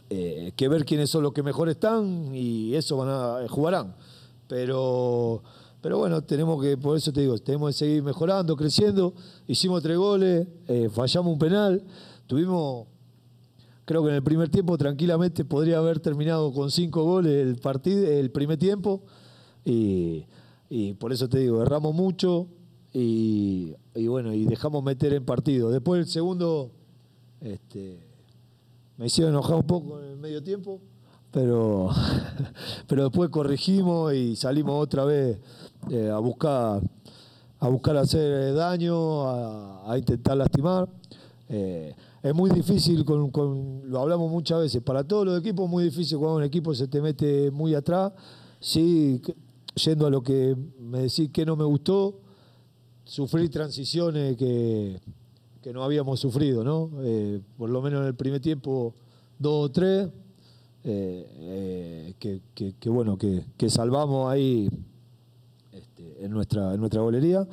que ver quiénes son los que mejor están y eso van a jugarán. Pero, pero bueno, tenemos que, por eso te digo, tenemos que seguir mejorando, creciendo. Hicimos tres goles, eh, fallamos un penal, tuvimos, creo que en el primer tiempo tranquilamente podría haber terminado con cinco goles el partido, el primer tiempo. Y, por eso te digo, erramos mucho y, y, bueno, y dejamos meter en partido. Después el segundo, este, me hicieron enojar un poco en el medio tiempo, pero, pero después corregimos y salimos otra vez eh, a buscar a buscar hacer daño, a, intentar lastimar. Eh, es muy difícil, con, lo hablamos muchas veces, para todos los equipos es muy difícil cuando un equipo se te mete muy atrás. Sí, yendo a lo que me decís que no me gustó, sufrir transiciones que, que no habíamos sufrido, ¿no? Eh, por lo menos en el primer tiempo, dos o tres, eh, que, bueno, que, salvamos ahí este, en, nuestra, en nuestra golería.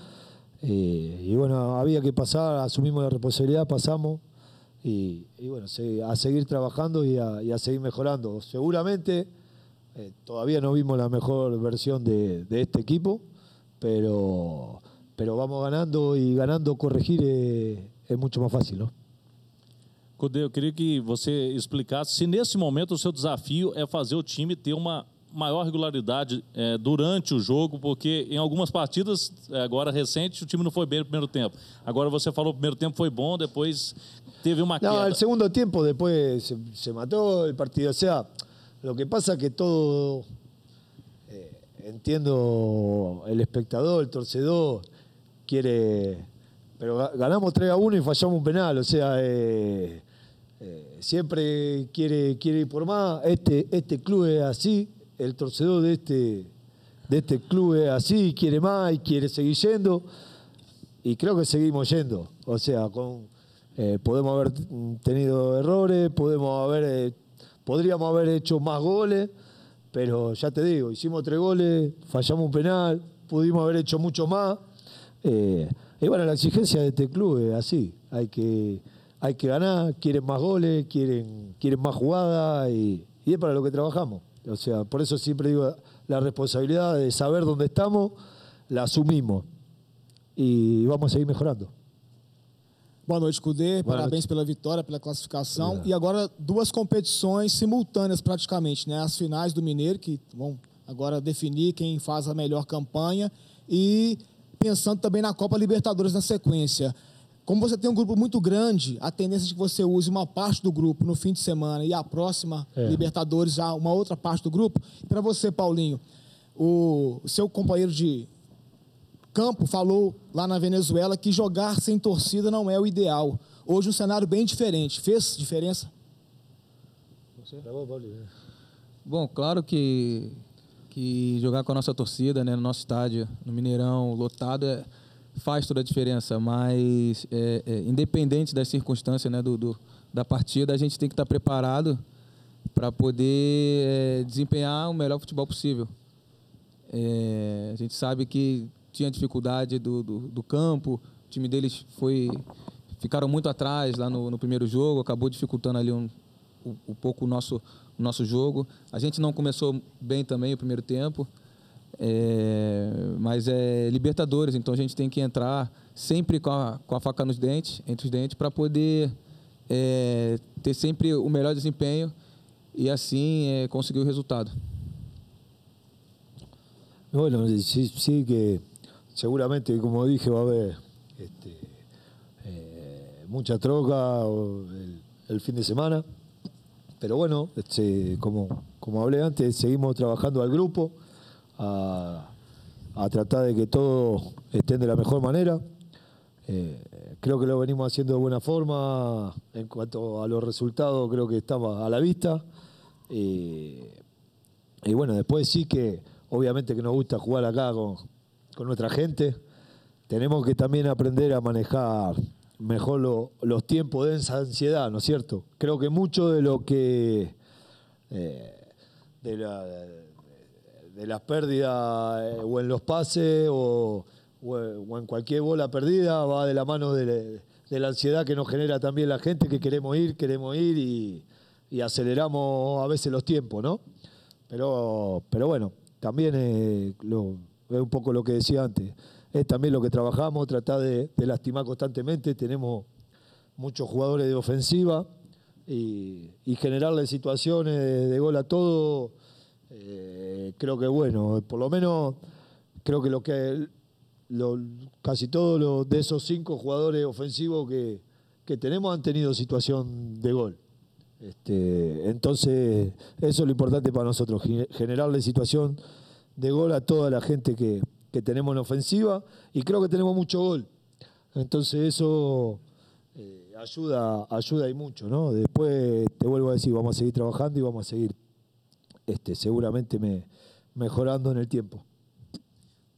Eh, y bueno, había que pasar, asumimos la responsabilidad, pasamos. Y, bueno, a seguir trabajando y a, seguir mejorando. Seguramente eh, todavía no vimos la mejor versión de, este equipo, pero, pero vamos ganando y ganando corregir eh, é muito mais fácil, não? Codê, eu queria que você explicasse se nesse momento o seu desafio é fazer o time ter uma maior regularidade é, durante o jogo, porque em algumas partidas, é, agora recente, o time não foi bem no primeiro tempo. Agora você falou que o primeiro tempo foi bom, depois teve uma queda. Não, o segundo tempo depois se, se matou o partido. O sea, lo que pasa é que todo, eh, entiendo, o espectador, o torcedor, quiere pero ganamos 3 a 1 y fallamos un penal, o sea, eh, eh, siempre quiere, quiere ir por más. Este, este club es así, el torcedor de este, de este club es así, quiere más y quiere seguir yendo. Y creo que seguimos yendo. O sea, eh, podemos haber tenido errores, podemos haber, eh, podríamos haber hecho más goles, pero ya te digo, hicimos tres goles, fallamos un penal, pudimos haber hecho mucho más. Y bueno, la exigencia de este club es así, hay que, hay que ganar, quieren más goles, quieren, quieren más jugadas y, y es para lo que trabajamos. O sea, por eso siempre digo, la responsabilidad de saber dónde estamos, la asumimos e vamos seguir melhorando. Boa noite, Cudê. Boa Parabéns noite. pela vitória, pela classificação. Obrigado. E agora duas competições simultâneas praticamente, né? As finais do Mineiro, que vão agora definir quem faz a melhor campanha e pensando também na Copa Libertadores na sequência. Como você tem um grupo muito grande, a tendência de que você use uma parte do grupo no fim de semana e a próxima É. Libertadores já uma outra parte do grupo. Para você, Paulinho, o seu companheiro de campo falou lá na Venezuela que jogar sem torcida não é o ideal. Hoje um cenário bem diferente. Fez diferença? Bom, claro que, que jogar com a nossa torcida, né, no nosso estádio, no Mineirão, lotado, é, faz toda a diferença. Mas, é, é, independente das circunstâncias né, do, do- da partida, a gente tem que estar preparado para poder é, desempenhar o melhor futebol possível. É, a gente sabe que tinha dificuldade do, do, do campo, o time deles foi ficaram muito atrás lá no, no primeiro jogo, acabou dificultando ali um, um, um pouco o nosso, o nosso jogo. A gente não começou bem também o primeiro tempo, é, mas é Libertadores, então a gente tem que entrar sempre com a, com a faca nos dentes, entre os dentes, para poder é, ter sempre o melhor desempenho e assim é, conseguir o resultado. Bueno, sí, sí que seguramente, como dije, va a haber este, eh, mucha troca el, el fin de semana. Pero bueno, este, como, como hablé antes, seguimos trabajando al grupo a, tratar de que todos estén de la mejor manera. Eh, creo que lo venimos haciendo de buena forma. En cuanto a los resultados, creo que estaba a la vista. Eh, y bueno, después sí que, obviamente que nos gusta jugar acá con, con nuestra gente. Tenemos que también aprender a manejar mejor lo- los tiempos de esa ansiedad, ¿no es cierto? Creo que mucho de lo que... eh, de, la- de las pérdidas eh, o en los pases o, o- en cualquier bola perdida va de la mano de, de la ansiedad que nos genera también la gente, que queremos ir, queremos ir y, y aceleramos a veces los tiempos, ¿no? Pero, pero bueno, también eh, es un poco lo que decía antes. Es también lo que trabajamos, tratar de, lastimar constantemente. Tenemos muchos jugadores de ofensiva y, y generarle situaciones de, de gol a todo. eh, creo que bueno, por lo menos creo que lo que casi todos los de esos cinco jugadores ofensivos que, que tenemos han tenido situación de gol. Este, entonces, eso es lo importante para nosotros, ge- generarle situación de gol a toda la gente que, que tenemos en ofensiva y creo que tenemos mucho gol. Entonces eso eh, ayuda, ayuda y mucho, ¿no? Después te vuelvo a decir, vamos a seguir trabajando y vamos a seguir este, seguramente me- mejorando en el tiempo.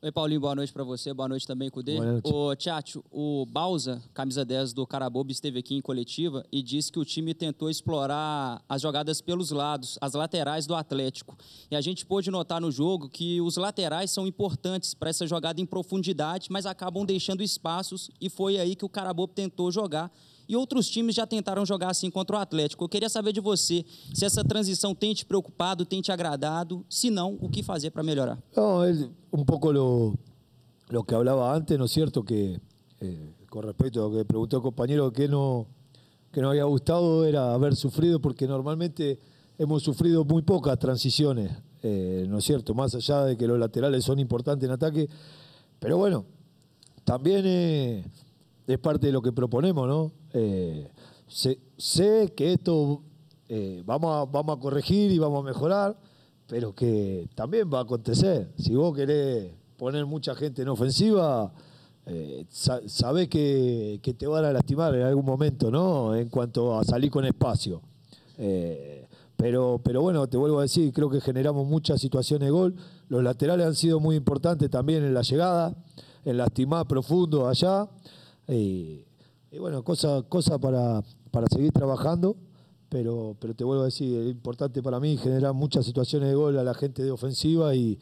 Oi, Paulinho, boa noite para você, boa noite também, Cudê. Ô, Tchatcho, o Balsa, camisa 10 do Carabobo, esteve aqui em coletiva e disse que o time tentou explorar as jogadas pelos lados, as laterais do Atlético. E a gente pôde notar no jogo que os laterais são importantes para essa jogada em profundidade, mas acabam deixando espaços e foi aí que o Carabobo tentou jogar. E outros times já tentaram jogar assim contra o Atlético. Eu queria saber de você se essa transição tem te preocupado, tem te agradado, se não, o que fazer para melhorar. No, es un poco lo, lo que hablaba antes, ¿no es cierto? Que eh, con respecto a que preguntó el compañero, que no, que no había gustado era haber sufrido, porque normalmente hemos sufrido muy pocas transiciones, eh, ¿no es cierto? Más allá de que los laterales son importantes en ataque, pero bueno, también eh, es parte de lo que proponemos, ¿no? Eh, sé, que esto eh, vamos, a, vamos a corregir y vamos a mejorar, pero que también va a acontecer. Si vos querés poner mucha gente en ofensiva, eh, sa- sabés que, que te van a lastimar en algún momento, ¿no? En cuanto a salir con espacio. Eh, pero, pero bueno, te vuelvo a decir, creo que generamos muchas situaciones de gol. Los laterales han sido muy importantes también en la llegada, en lastimar profundo allá. Y, y bueno, cosa, cosa para, para seguir trabajando. Pero, pero te vuelvo a decir, es importante para mí generar muchas situaciones de gol a la gente de ofensiva y,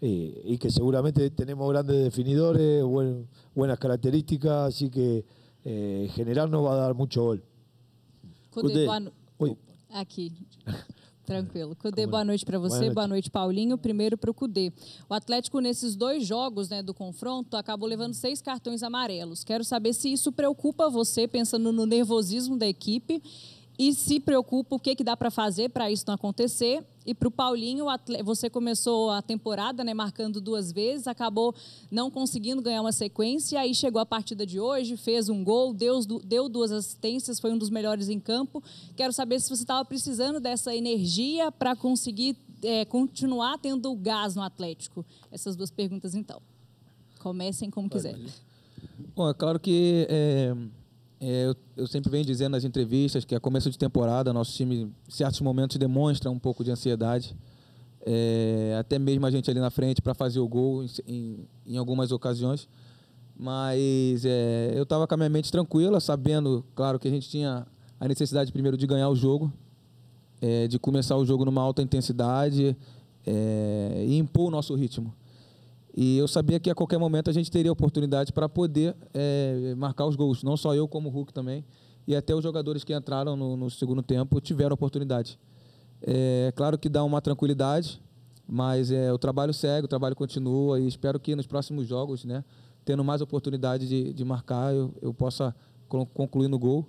y- y que seguramente tenemos grandes definidores, buen- buenas características, así que eh, generar nos va a dar mucho gol. Oi. Aqui. Tranquilo. Cudê, boa noite para Boa você, noite. boa noite, Paulinho. Primeiro para o Cudê. O Atlético, nesses dois jogos né, do confronto, acabou levando seis cartões amarelos. Quero saber se isso preocupa você, pensando no nervosismo da equipe, e se preocupa o que, que dá para fazer para isso não acontecer. E para o Paulinho, você começou a temporada né, marcando duas vezes, acabou não conseguindo ganhar uma sequência, aí chegou a partida de hoje, fez um gol, deu, deu duas assistências, foi um dos melhores em campo. Quero saber se você estava precisando dessa energia para conseguir é, continuar tendo gás no Atlético. Essas duas perguntas, então. Comecem como quiser. Bom, é claro que é, eu, eu sempre venho dizendo nas entrevistas que a começo de temporada nosso time, em certos momentos, demonstra um pouco de ansiedade. É, até mesmo a gente ali na frente para fazer o gol em, em, em algumas ocasiões. Mas é, eu estava com a minha mente tranquila, sabendo, claro, que a gente tinha a necessidade primeiro de ganhar o jogo, é, de começar o jogo numa alta intensidade é, e impor o nosso ritmo. E eu sabia que a qualquer momento a gente teria oportunidade para poder é, marcar os gols. Não só eu, como o Hulk também. E até os jogadores que entraram no, no segundo tempo tiveram oportunidade. É claro que dá uma tranquilidade, mas é, o trabalho segue, o trabalho continua. E espero que nos próximos jogos, né, tendo mais oportunidade de, de marcar, eu, eu possa con- concluir no gol.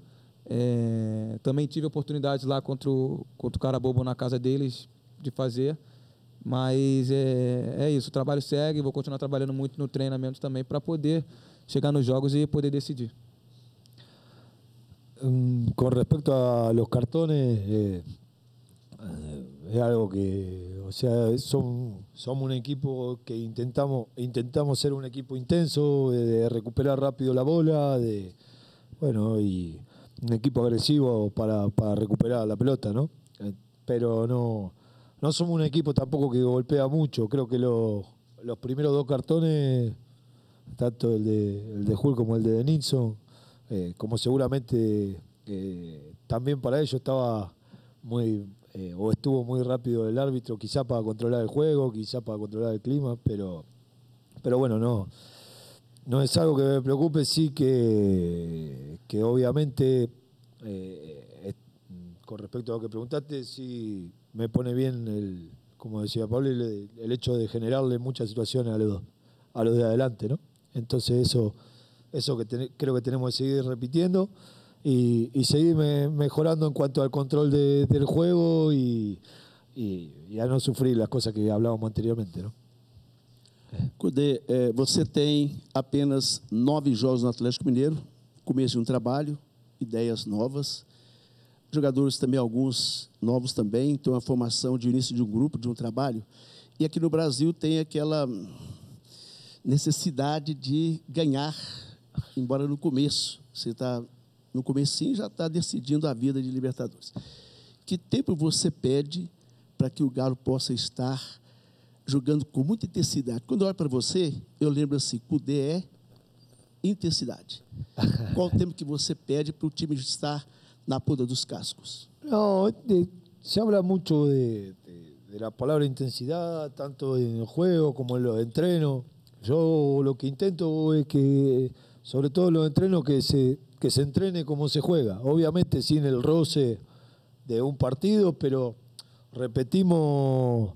É, também tive oportunidades lá contra o, contra o Carabobo na casa deles de fazer. Mas é, é isso, o trabalho segue, vou continuar trabalhando muito no treinamento também para poder chegar nos jogos e poder decidir. Con respecto a los cartones, eh, eh, es algo que, o sea, son, somos un equipo que intentamos, intentamos ser un equipo intenso, de, de recuperar rápido la bola, de, bueno, y un equipo agresivo para, para recuperar la pelota, ¿no? Eh, Pero no, no somos un equipo tampoco que golpea mucho. Creo que lo- los primeros dos cartones, tanto el de, el de Hulk como el de Nilsson, eh, como seguramente eh, también para ellos estaba muy, eh, o estuvo muy rápido el árbitro, quizá para controlar el juego, quizá para controlar el clima, pero, pero bueno, no, no es algo que me preocupe, sí que, que obviamente con respecto a lo que preguntaste, sí me pone bien, el, como decía Pablo, el, hecho de generarle muchas situaciones a los, a los de adelante, ¿no? Entonces eso, eso que creo que tenemos que seguir repitiendo y, seguir me- mejorando en cuanto al control de- del juego y, y, a no sufrir las cosas que hablábamos anteriormente, ¿no? Cudê, eh, você tem apenas nove jogos no Atlético Mineiro, começo de um trabalho, ideias novas, jogadores também, alguns novos também, então a formação de início de um grupo, de um trabalho. E aqui no Brasil tem aquela necessidade de ganhar, embora no começo, você está no comecinho já está decidindo a vida de Libertadores. Que tempo você pede para que o Galo possa estar jogando com muita intensidade? Quando eu olho para você, eu lembro assim, Cudê é intensidade. Qual o tempo que você pede para o time estar na ponta dos cascos? No, de- se habla mucho de, de- de la palabra intensidad, tanto en el juego como en los entrenos. Yo lo que intento es que, sobre todo en los entrenos, que se, que se entrene como se juega. Obviamente sin el roce de un partido, pero repetimos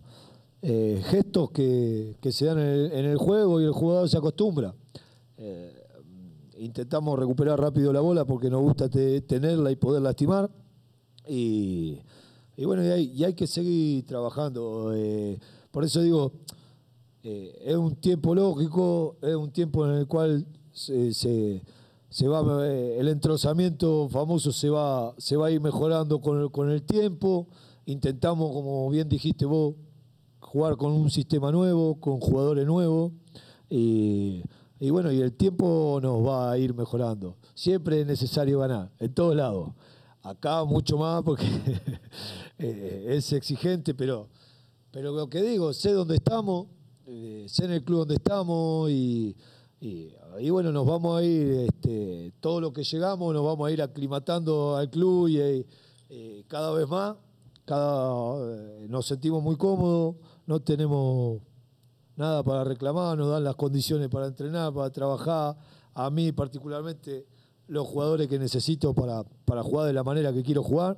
eh, gestos que, que se dan en el, en el juego y el jugador se acostumbra. Eh, intentamos recuperar rápido la bola porque nos gusta te- tenerla y poder lastimar. Y, bueno, y hay, que seguir trabajando. eh, por eso digo, eh, es un tiempo lógico, es un tiempo en el cual se, va, eh, el entrozamiento famoso se va, se va a ir mejorando con el, tiempo. Intentamos, como bien dijiste vos, jugar con un sistema nuevo, con jugadores nuevos. Y bueno, y el tiempo nos va a ir mejorando. Siempre es necesario ganar, en todos lados. Acá mucho más porque eh, es exigente, pero, pero lo que digo, sé dónde estamos, eh, sé en el club donde estamos y, y- bueno, nos vamos a ir, este, todo lo que llegamos, nos vamos a ir aclimatando al club y eh, eh, cada vez más, cada, eh, nos sentimos muy cómodos, no tenemos nada para reclamar, nos dan las condiciones para entrenar, para trabajar. A mí particularmente los jugadores que necesito para, para jugar de la manera que quiero jugar.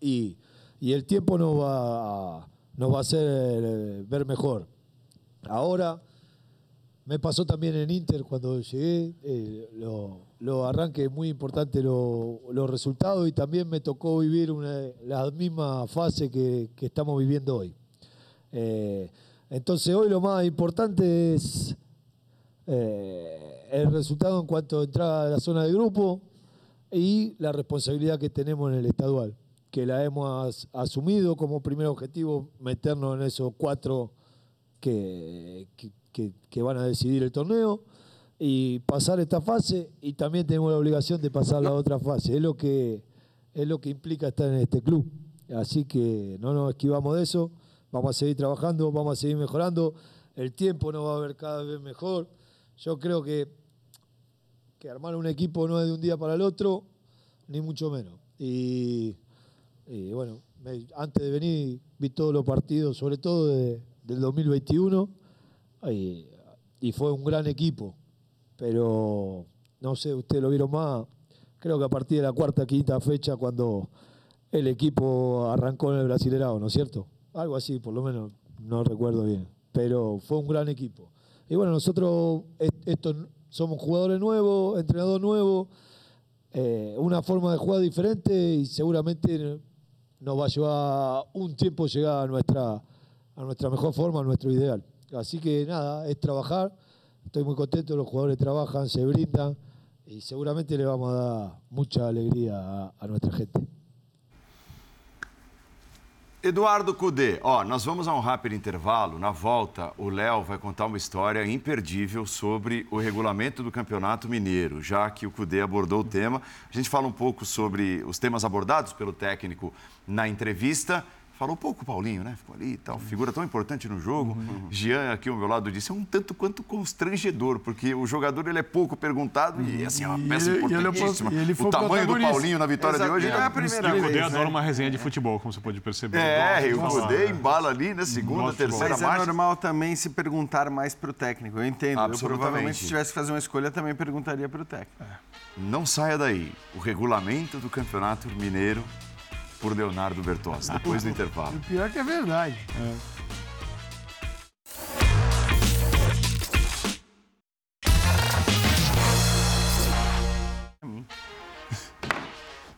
Y, y el tiempo nos va, nos va a hacer eh, ver mejor. Ahora me pasó también en Inter cuando llegué, eh, lo- los arranques muy importantes lo- los resultados y también me tocó vivir una, la misma fase que, que estamos viviendo hoy. Eh, entonces hoy lo más importante es eh, el resultado en cuanto a entrar a la zona de grupo y la responsabilidad que tenemos en el estadual, que la hemos as- asumido como primer objetivo, meternos en esos cuatro que, que- que- que van a decidir el torneo y pasar esta fase y también tenemos la obligación de pasar la otra fase. Es lo que, es lo que implica estar en este club. Así que no nos esquivamos de eso, vamos a seguir trabajando, vamos a seguir mejorando, el tiempo nos va a ver cada vez mejor. Yo creo que, que armar un equipo no es de un día para el otro, ni mucho menos. Y, bueno, antes de venir vi todos los partidos, sobre todo de- del 2021, y, y fue un gran equipo. Pero no sé, ustedes lo vieron más. Creo que a partir de la cuarta, quinta fecha, cuando el equipo arrancó en el Brasilerado, ¿no es cierto? Algo así, por lo menos, no recuerdo bien. Pero fue un gran equipo. Y bueno, nosotros est- estos somos jugadores nuevos, entrenador nuevo, eh, una forma de jugar diferente y seguramente nos va a llevar un tiempo llegar a nuestra, a nuestra mejor forma, a nuestro ideal. Así que nada, es trabajar. Estoy muy contento, los jugadores trabajan, se brindan y seguramente le vamos a dar mucha alegría a nuestra gente. Eduardo Cudê, ó, nós vamos a um rápido intervalo. Na volta, o Léo vai contar uma história imperdível sobre o regulamento do Campeonato Mineiro, já que o Cudê abordou o tema. A gente fala um pouco sobre os temas abordados pelo técnico na entrevista. Falou um pouco o Paulinho, né? Ficou ali e tal, figura tão importante no jogo. Jean, aqui ao meu lado, disse, é um tanto quanto constrangedor, porque o jogador ele é pouco perguntado e assim, é uma peça ele- e ele é importantíssima. e ele foi o tamanho do. Paulinho na vitória de hoje não é a é primeira E o Cudê vez, adora né? uma resenha de futebol, como você pode perceber. É, e o Cudê embala ali na segunda, de terceira Mas é marcha. normal também se perguntar mais para o técnico. Eu entendo. Eu Absolutamente. provavelmente, se tivesse que fazer uma escolha, também perguntaria para o técnico. Não saia daí. O regulamento do Campeonato Mineiro por Leonardo Bertozzi, depois do intervalo. O pior é que é verdade. É.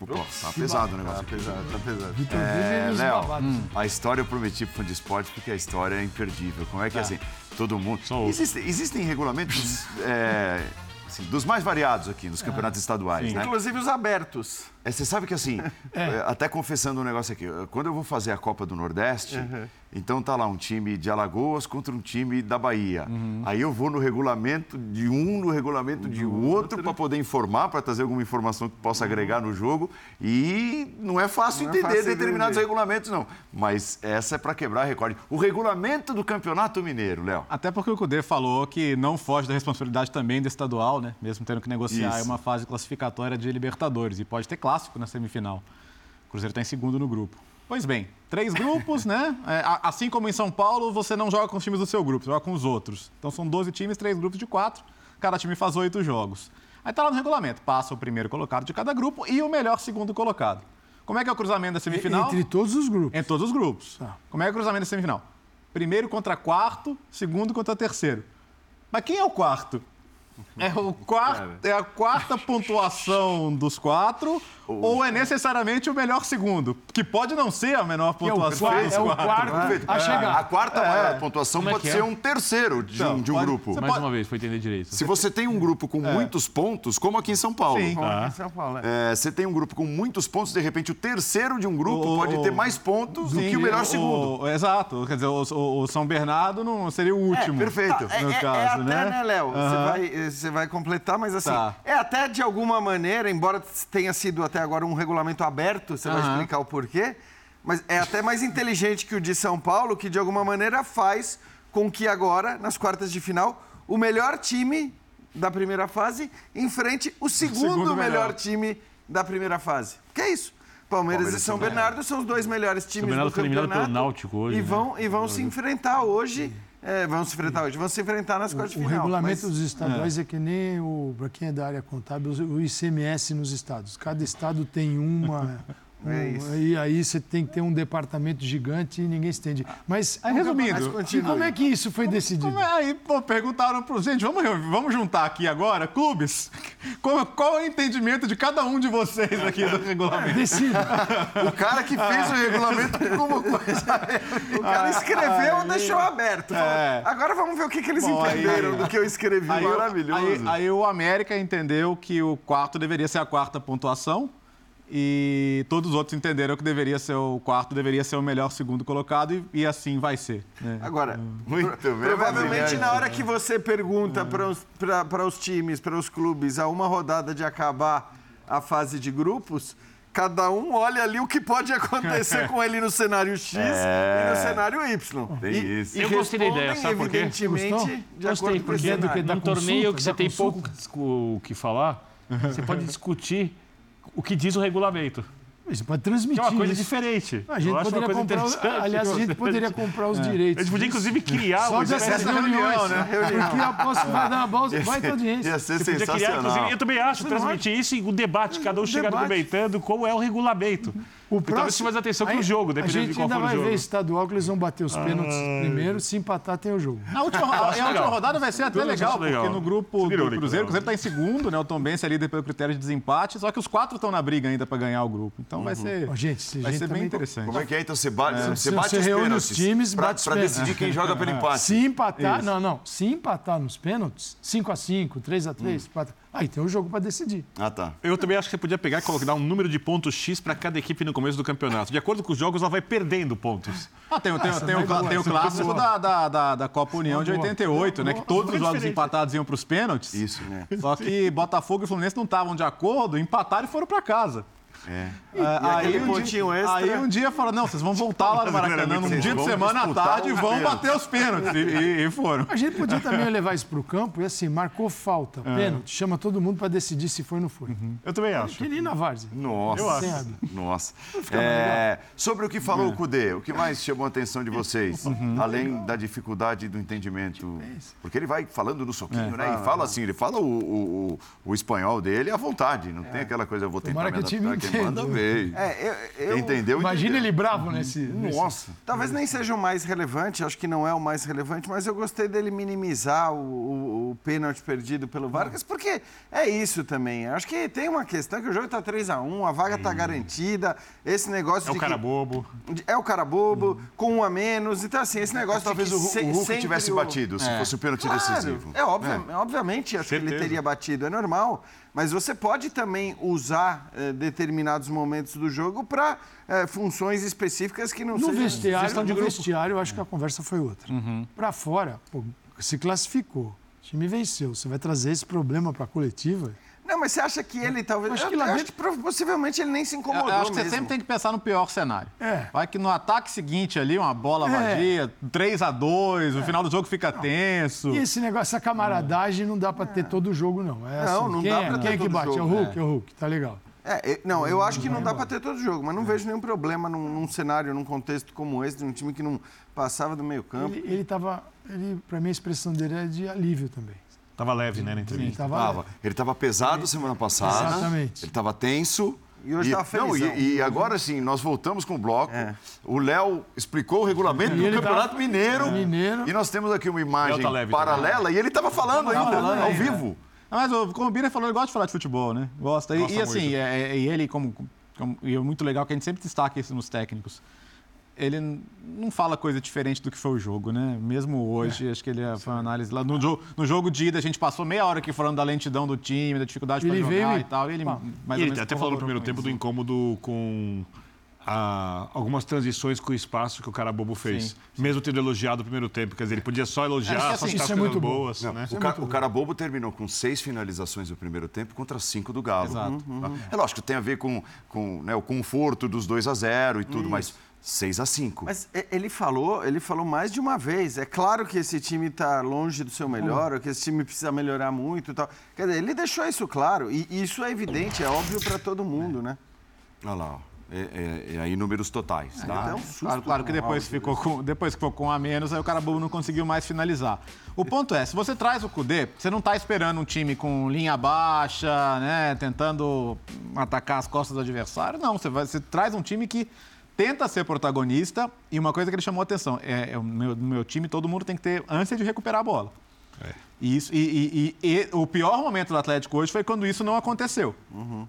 Pô, tá pesado o negócio. Tá pesado, tá pesado. É, Léo, hum. a história eu prometi pro fã de esporte porque a história é imperdível. Como é que, é. assim, todo mundo... Existem, existem regulamentos é, assim, dos mais variados aqui nos campeonatos é. estaduais, né? Inclusive os abertos. É, você sabe que, assim, é. até confessando um negócio aqui, quando eu vou fazer a Copa do Nordeste, uhum. então tá lá um time de Alagoas contra um time da Bahia. Uhum. Aí eu vou no regulamento de um, no regulamento de outro, para poder informar, para trazer alguma informação que possa agregar no jogo. E não é fácil não é entender é fácil determinados entender. regulamentos, não. Mas essa é para quebrar recorde. O regulamento do Campeonato Mineiro, Léo. Até porque o Cudê falou que não foge da responsabilidade também do estadual, né? Mesmo tendo que negociar Isso. uma fase classificatória de Libertadores. E pode ter claro clássico na semifinal. O Cruzeiro está em segundo no grupo. Pois bem, três grupos, né? É, assim como em São Paulo, você não joga com os times do seu grupo, você joga com os outros. Então são 12 times, três grupos de quatro. Cada time faz oito jogos. Aí tá lá no regulamento, passa o primeiro colocado de cada grupo e o melhor segundo colocado. Como é que é o cruzamento da semifinal? Entre todos os grupos. Entre todos os grupos. Tá. Como é, é o cruzamento da semifinal? Primeiro contra quarto, segundo contra terceiro. Mas quem é o quarto? É, o quarto, é a quarta pontuação dos quatro ou é necessariamente o melhor segundo? Que pode não ser a menor pontuação é o, dos é o quarto a chegar. A quarta é. maior pontuação é pode ser um terceiro de, então, um, de um pode, grupo. Mais pode... uma vez, foi entender direito. Se você tem um grupo com é. muitos pontos, como aqui em São Paulo. Sim. São Paulo é. você tem um grupo com muitos pontos, de repente o terceiro de um grupo o, pode ter mais pontos sim, do que o melhor segundo. exato. Quer dizer, o, São Bernardo não seria o último. perfeito. Tá, no caso, é até, né, né Léo? Você, vai, vai completar, mas assim, tá. é até de alguma maneira, embora tenha sido até agora um regulamento aberto, você uhum. vai explicar o porquê, mas é até mais inteligente que o de São Paulo, que de alguma maneira faz com que agora, nas quartas de final, o melhor time da primeira fase enfrente o segundo, o segundo melhor. melhor. time da primeira fase. Que é isso? Palmeiras, Palmeiras e São Bernardo são os dois melhores times do campeonato. Foi eliminado pelo Náutico hoje. E vão, né? e vão se enfrentar hoje é, vamos se enfrentar hoje. Vamos se enfrentar nas quartas de final. O regulamento mas... dos estaduais é. é que nem o, para quem é da área contábil, o ICMS nos estados. Cada estado tem uma, é isso. E aí você tem que ter um departamento gigante e ninguém se entende. Mas, aí, resumindo, mas e como é que isso foi decidido? Como é? Aí pô, perguntaram para gente, vamos, vamos juntar aqui agora, clubes, qual, qual, é o entendimento de cada um de vocês aqui do regulamento? Decida. o cara que fez o regulamento como coisa. O cara escreveu ou deixou aberto. É. agora vamos ver o que, que eles Bom, entenderam aí, do que eu escrevi. Aí, Maravilhoso. Aí, aí o América entendeu que o quarto deveria ser a quarta pontuação e todos os outros entenderam que deveria ser o quarto, deveria ser o melhor segundo colocado e, e assim vai ser. Né? Agora, muito provavelmente na hora que você pergunta para os times, para os clubes, a uma rodada de acabar a fase de grupos, cada um olha ali o que pode acontecer com ele no cenário X é... e no cenário Y. Tem e, isso. E eu gostei da ideia, sabe por quê? Evidentemente, de gostei, porque é do que, num torneio que você tem pouco o que falar, você pode discutir o que diz o regulamento. Você pode transmitir. Que é uma coisa isso. diferente. A gente poderia comprar, os, aliás, a gente poderia comprar os é. direitos. A gente podia, inclusive, criar Só dessas reuniões, né? Porque eu aposto que vai dar uma bolsa, vai ter audiência. Ia ser Você sensacional. Criar, eu também acho, transmitir isso e o debate, cada um chega argumentando como é o regulamento. O próximo, talvez mais atenção com o jogo, dependendo de qual for o jogo. A gente ainda vai ver estadual que eles vão bater os pênaltis primeiro, se empatar tem o jogo. A última, a, a última rodada vai ser até legal, porque no grupo do Cruzeiro, o Cruzeiro está em segundo, né? O Tom Benz é líder pelo critério de desempate, só que os quatro estão na briga ainda para ganhar o grupo. Então uhum. vai ser, oh, gente, vai gente ser bem interessante. Como é que é? Então você bate, é. você bate você os reúne os times, para decidir quem joga pelo empate. Se empatar, Isso. não, não. Se empatar nos pênaltis, 5x5, 3x3, 4 Aí tem um jogo para decidir. Ah, tá. Eu também acho que você podia pegar e colocar um número de pontos X para cada equipe no começo do campeonato. De acordo com os jogos, ela vai perdendo pontos. Ah, tem, tem, tem, o, tem o clássico da, da, da, da, Copa União de 88, né? Que todos os jogos empatados iam para os pênaltis. Isso, né? Só que Botafogo e Fluminense não estavam de acordo, empataram e foram para casa. É. é aí, um dia, extra... aí um dia fala, não, vocês vão voltar lá no Maracanã num dia de semana à tarde e vão bater os pênaltis. E, e, foram. A gente podia também levar isso para o campo e assim, marcou falta, é. pênalti, chama todo mundo para decidir se foi ou não foi. Uhum. Eu também acho. Que nem na Várzea. Nossa. Eu acho. Nossa. É, sobre o que falou é. o Cudê, o que mais chamou a atenção de vocês? Uhum. Além da dificuldade do entendimento. Porque ele vai falando no soquinho, é. né? E fala assim, ele fala o, o, o, o espanhol dele à vontade. Não tem aquela coisa, eu vou tentar Tomara me adaptar, que dizendo. Manda ver. É, eu, eu- Entendeu? Imagina ele bravo nesse. nesse- Nossa. Talvez nem seja o mais relevante, acho que não é o mais relevante, mas eu gostei dele minimizar o, o- o pênalti perdido pelo Vargas, porque é isso também. Acho que tem uma questão que o jogo está 3x1, a vaga está garantida, esse negócio É o de cara que- bobo. É o cara bobo, com um a menos. Então, assim, esse negócio Talvez de o, que se- o Hulk tivesse o- batido, se É. fosse o pênalti Claro, decisivo. É, óbvio, obviamente, acho que ele Certeza. teria batido, é normal. Mas você pode também usar eh, determinados momentos do jogo para funções específicas que não No sejam... vestiário, Gestão de no grupo. vestiário, eu acho que a conversa foi outra. Uhum. Pra fora, pô, se classificou. O time venceu. Você vai trazer esse problema pra coletiva? Não, mas você acha que ele talvez... Acho que lá dentro- acho que prov- possivelmente ele nem se incomodou eu acho que você mesmo. sempre tem que pensar no pior cenário. É. Vai que no ataque seguinte ali, uma bola É. vazia, 3 a 2 o final do jogo fica tenso. E esse negócio, essa camaradagem não dá pra ter todo o jogo, não. É Não, assim, não quem dá é, pra ter Quem é que todo bate? É o jogo, Hulk? é. É o Hulk, tá legal. É, é, não, eu acho que não dá para ter todo jogo, mas não vejo nenhum problema num, num cenário, num contexto como esse, de um time que não passava do meio campo. Ele, ele tava. Ele, pra mim, a expressão dele é de alívio também. Tava leve, né, na Ele entrevista. tava. Tava. Ele estava pesado semana passada. Exatamente. Ele estava tenso. E hoje tava não, felizão. e, e agora sim, nós voltamos com o bloco. É. O Léo explicou o regulamento E do Campeonato tava- Mineiro. Mineiro. E nós temos aqui uma imagem tá leve paralela e ele estava falando ainda, falando ao vivo. Não, Mas o, Bira falou, ele gosta de falar de futebol, né? Gosta. E, Gosta e assim, é, é- e ele, como, como- E é muito legal que a gente sempre destaca isso nos técnicos. Ele não fala coisa diferente do que foi o jogo, né? Mesmo hoje, acho que ele é- foi uma análise lá. No, jo- no jogo de ida, a gente passou meia hora aqui falando da lentidão do time, da dificuldade para Ele jogar e- e tal. E ele, E ou ele até falou no primeiro com tempo isso. do incômodo com a- algumas transições com o espaço que o cara bobo fez. Sim, Mesmo tendo elogiado o primeiro tempo. Quer dizer, ele podia só elogiar, que só assim, isso as é coisas muito bom. boas. Não, né? o, ca- o cara bobo terminou com seis finalizações no primeiro tempo contra cinco do Galo. Exato. Tá? É lógico, tem a ver com, com né, o conforto dos 2 a 0 e tudo, mas 6 a 5 Mas ele falou, ele falou mais de uma vez. É claro que esse time está longe do seu melhor, ou que esse time precisa melhorar muito e tal. Quer dizer, ele deixou isso claro. E isso é evidente, é óbvio para todo mundo, né? Olha lá, ó. É, é- é aí números totais, tá? Então, um susto Claro, claro que depois ficou, com, depois que ficou com um a menos, aí o cara bobo não conseguiu mais finalizar. O ponto é, se você traz o Cudê, você não está esperando um time com linha baixa, né, tentando atacar as costas do adversário. Não, você, vai, você traz um time que tenta ser protagonista e uma coisa que ele chamou a atenção, é, é o meu, no meu time todo mundo tem que ter ânsia de recuperar a bola. E, isso, e, e- e- e o pior momento do Atlético hoje foi quando isso não aconteceu.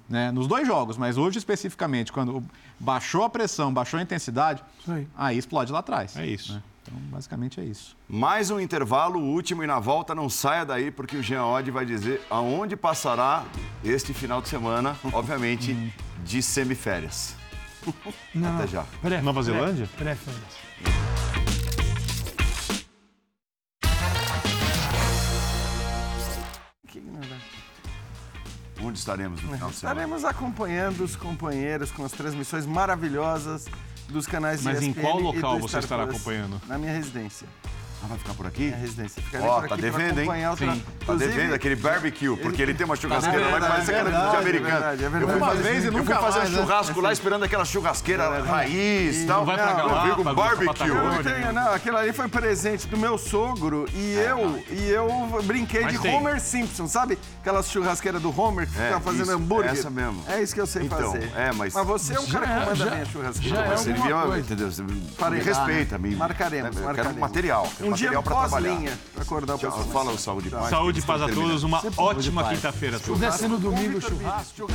Né? Nos dois jogos, mas hoje especificamente, quando baixou a pressão, baixou a intensidade, aí. aí explode lá atrás. É isso. né? Então, basicamente é isso. Mais um intervalo, o último, e na volta não saia daí, porque o Jean Oddi vai dizer aonde passará este final de semana, obviamente, de semiférias. Não, Até já. Nova Zelândia? Que ignorante. Onde estaremos no final de semana? Estaremos acompanhando os companheiros com as transmissões maravilhosas dos canais Mas em ESPN qual e local você Star estará Plus. acompanhando? Na minha residência. Ah, vai ficar por aqui? Minha residência. Ficarei Ó, por tá aqui devendo, hein? acompanhar o tra- Tá Inclusive, devendo aquele barbecue, porque ele tem uma churrasqueira É lá que verdade, parece é aquela de verdade, americano. é verdade, é Eu fui verdade. fazer, vez e nunca fazer um mais, né? churrasco lá esperando aquela churrasqueira raiz e tal. vai pra Eu vi com barbecue. Eu não tenho, não. Aquilo ali foi presente do meu sogro e É, eu e eu brinquei Mas de tem. Homer Simpson, sabe? Aquelas churrasqueiras do Homer que É, fica fazendo isso, hambúrguer. essa mesmo. É isso que eu sei Então, fazer. é, mas- Mas você é um cara Já que é, manda já- bem a churrasqueira. já é Mas servia, entendeu? Você Farei me respeita, me. Marcaremos, Eu quero marcaremos. material. Um dia material pra trabalhar. pós-linha pra acordar o Tchau, pessoal. Fala o saúde e paz. Saúde e paz a todos, uma ótima quinta-feira a todos. Desce no domingo. Churrasco.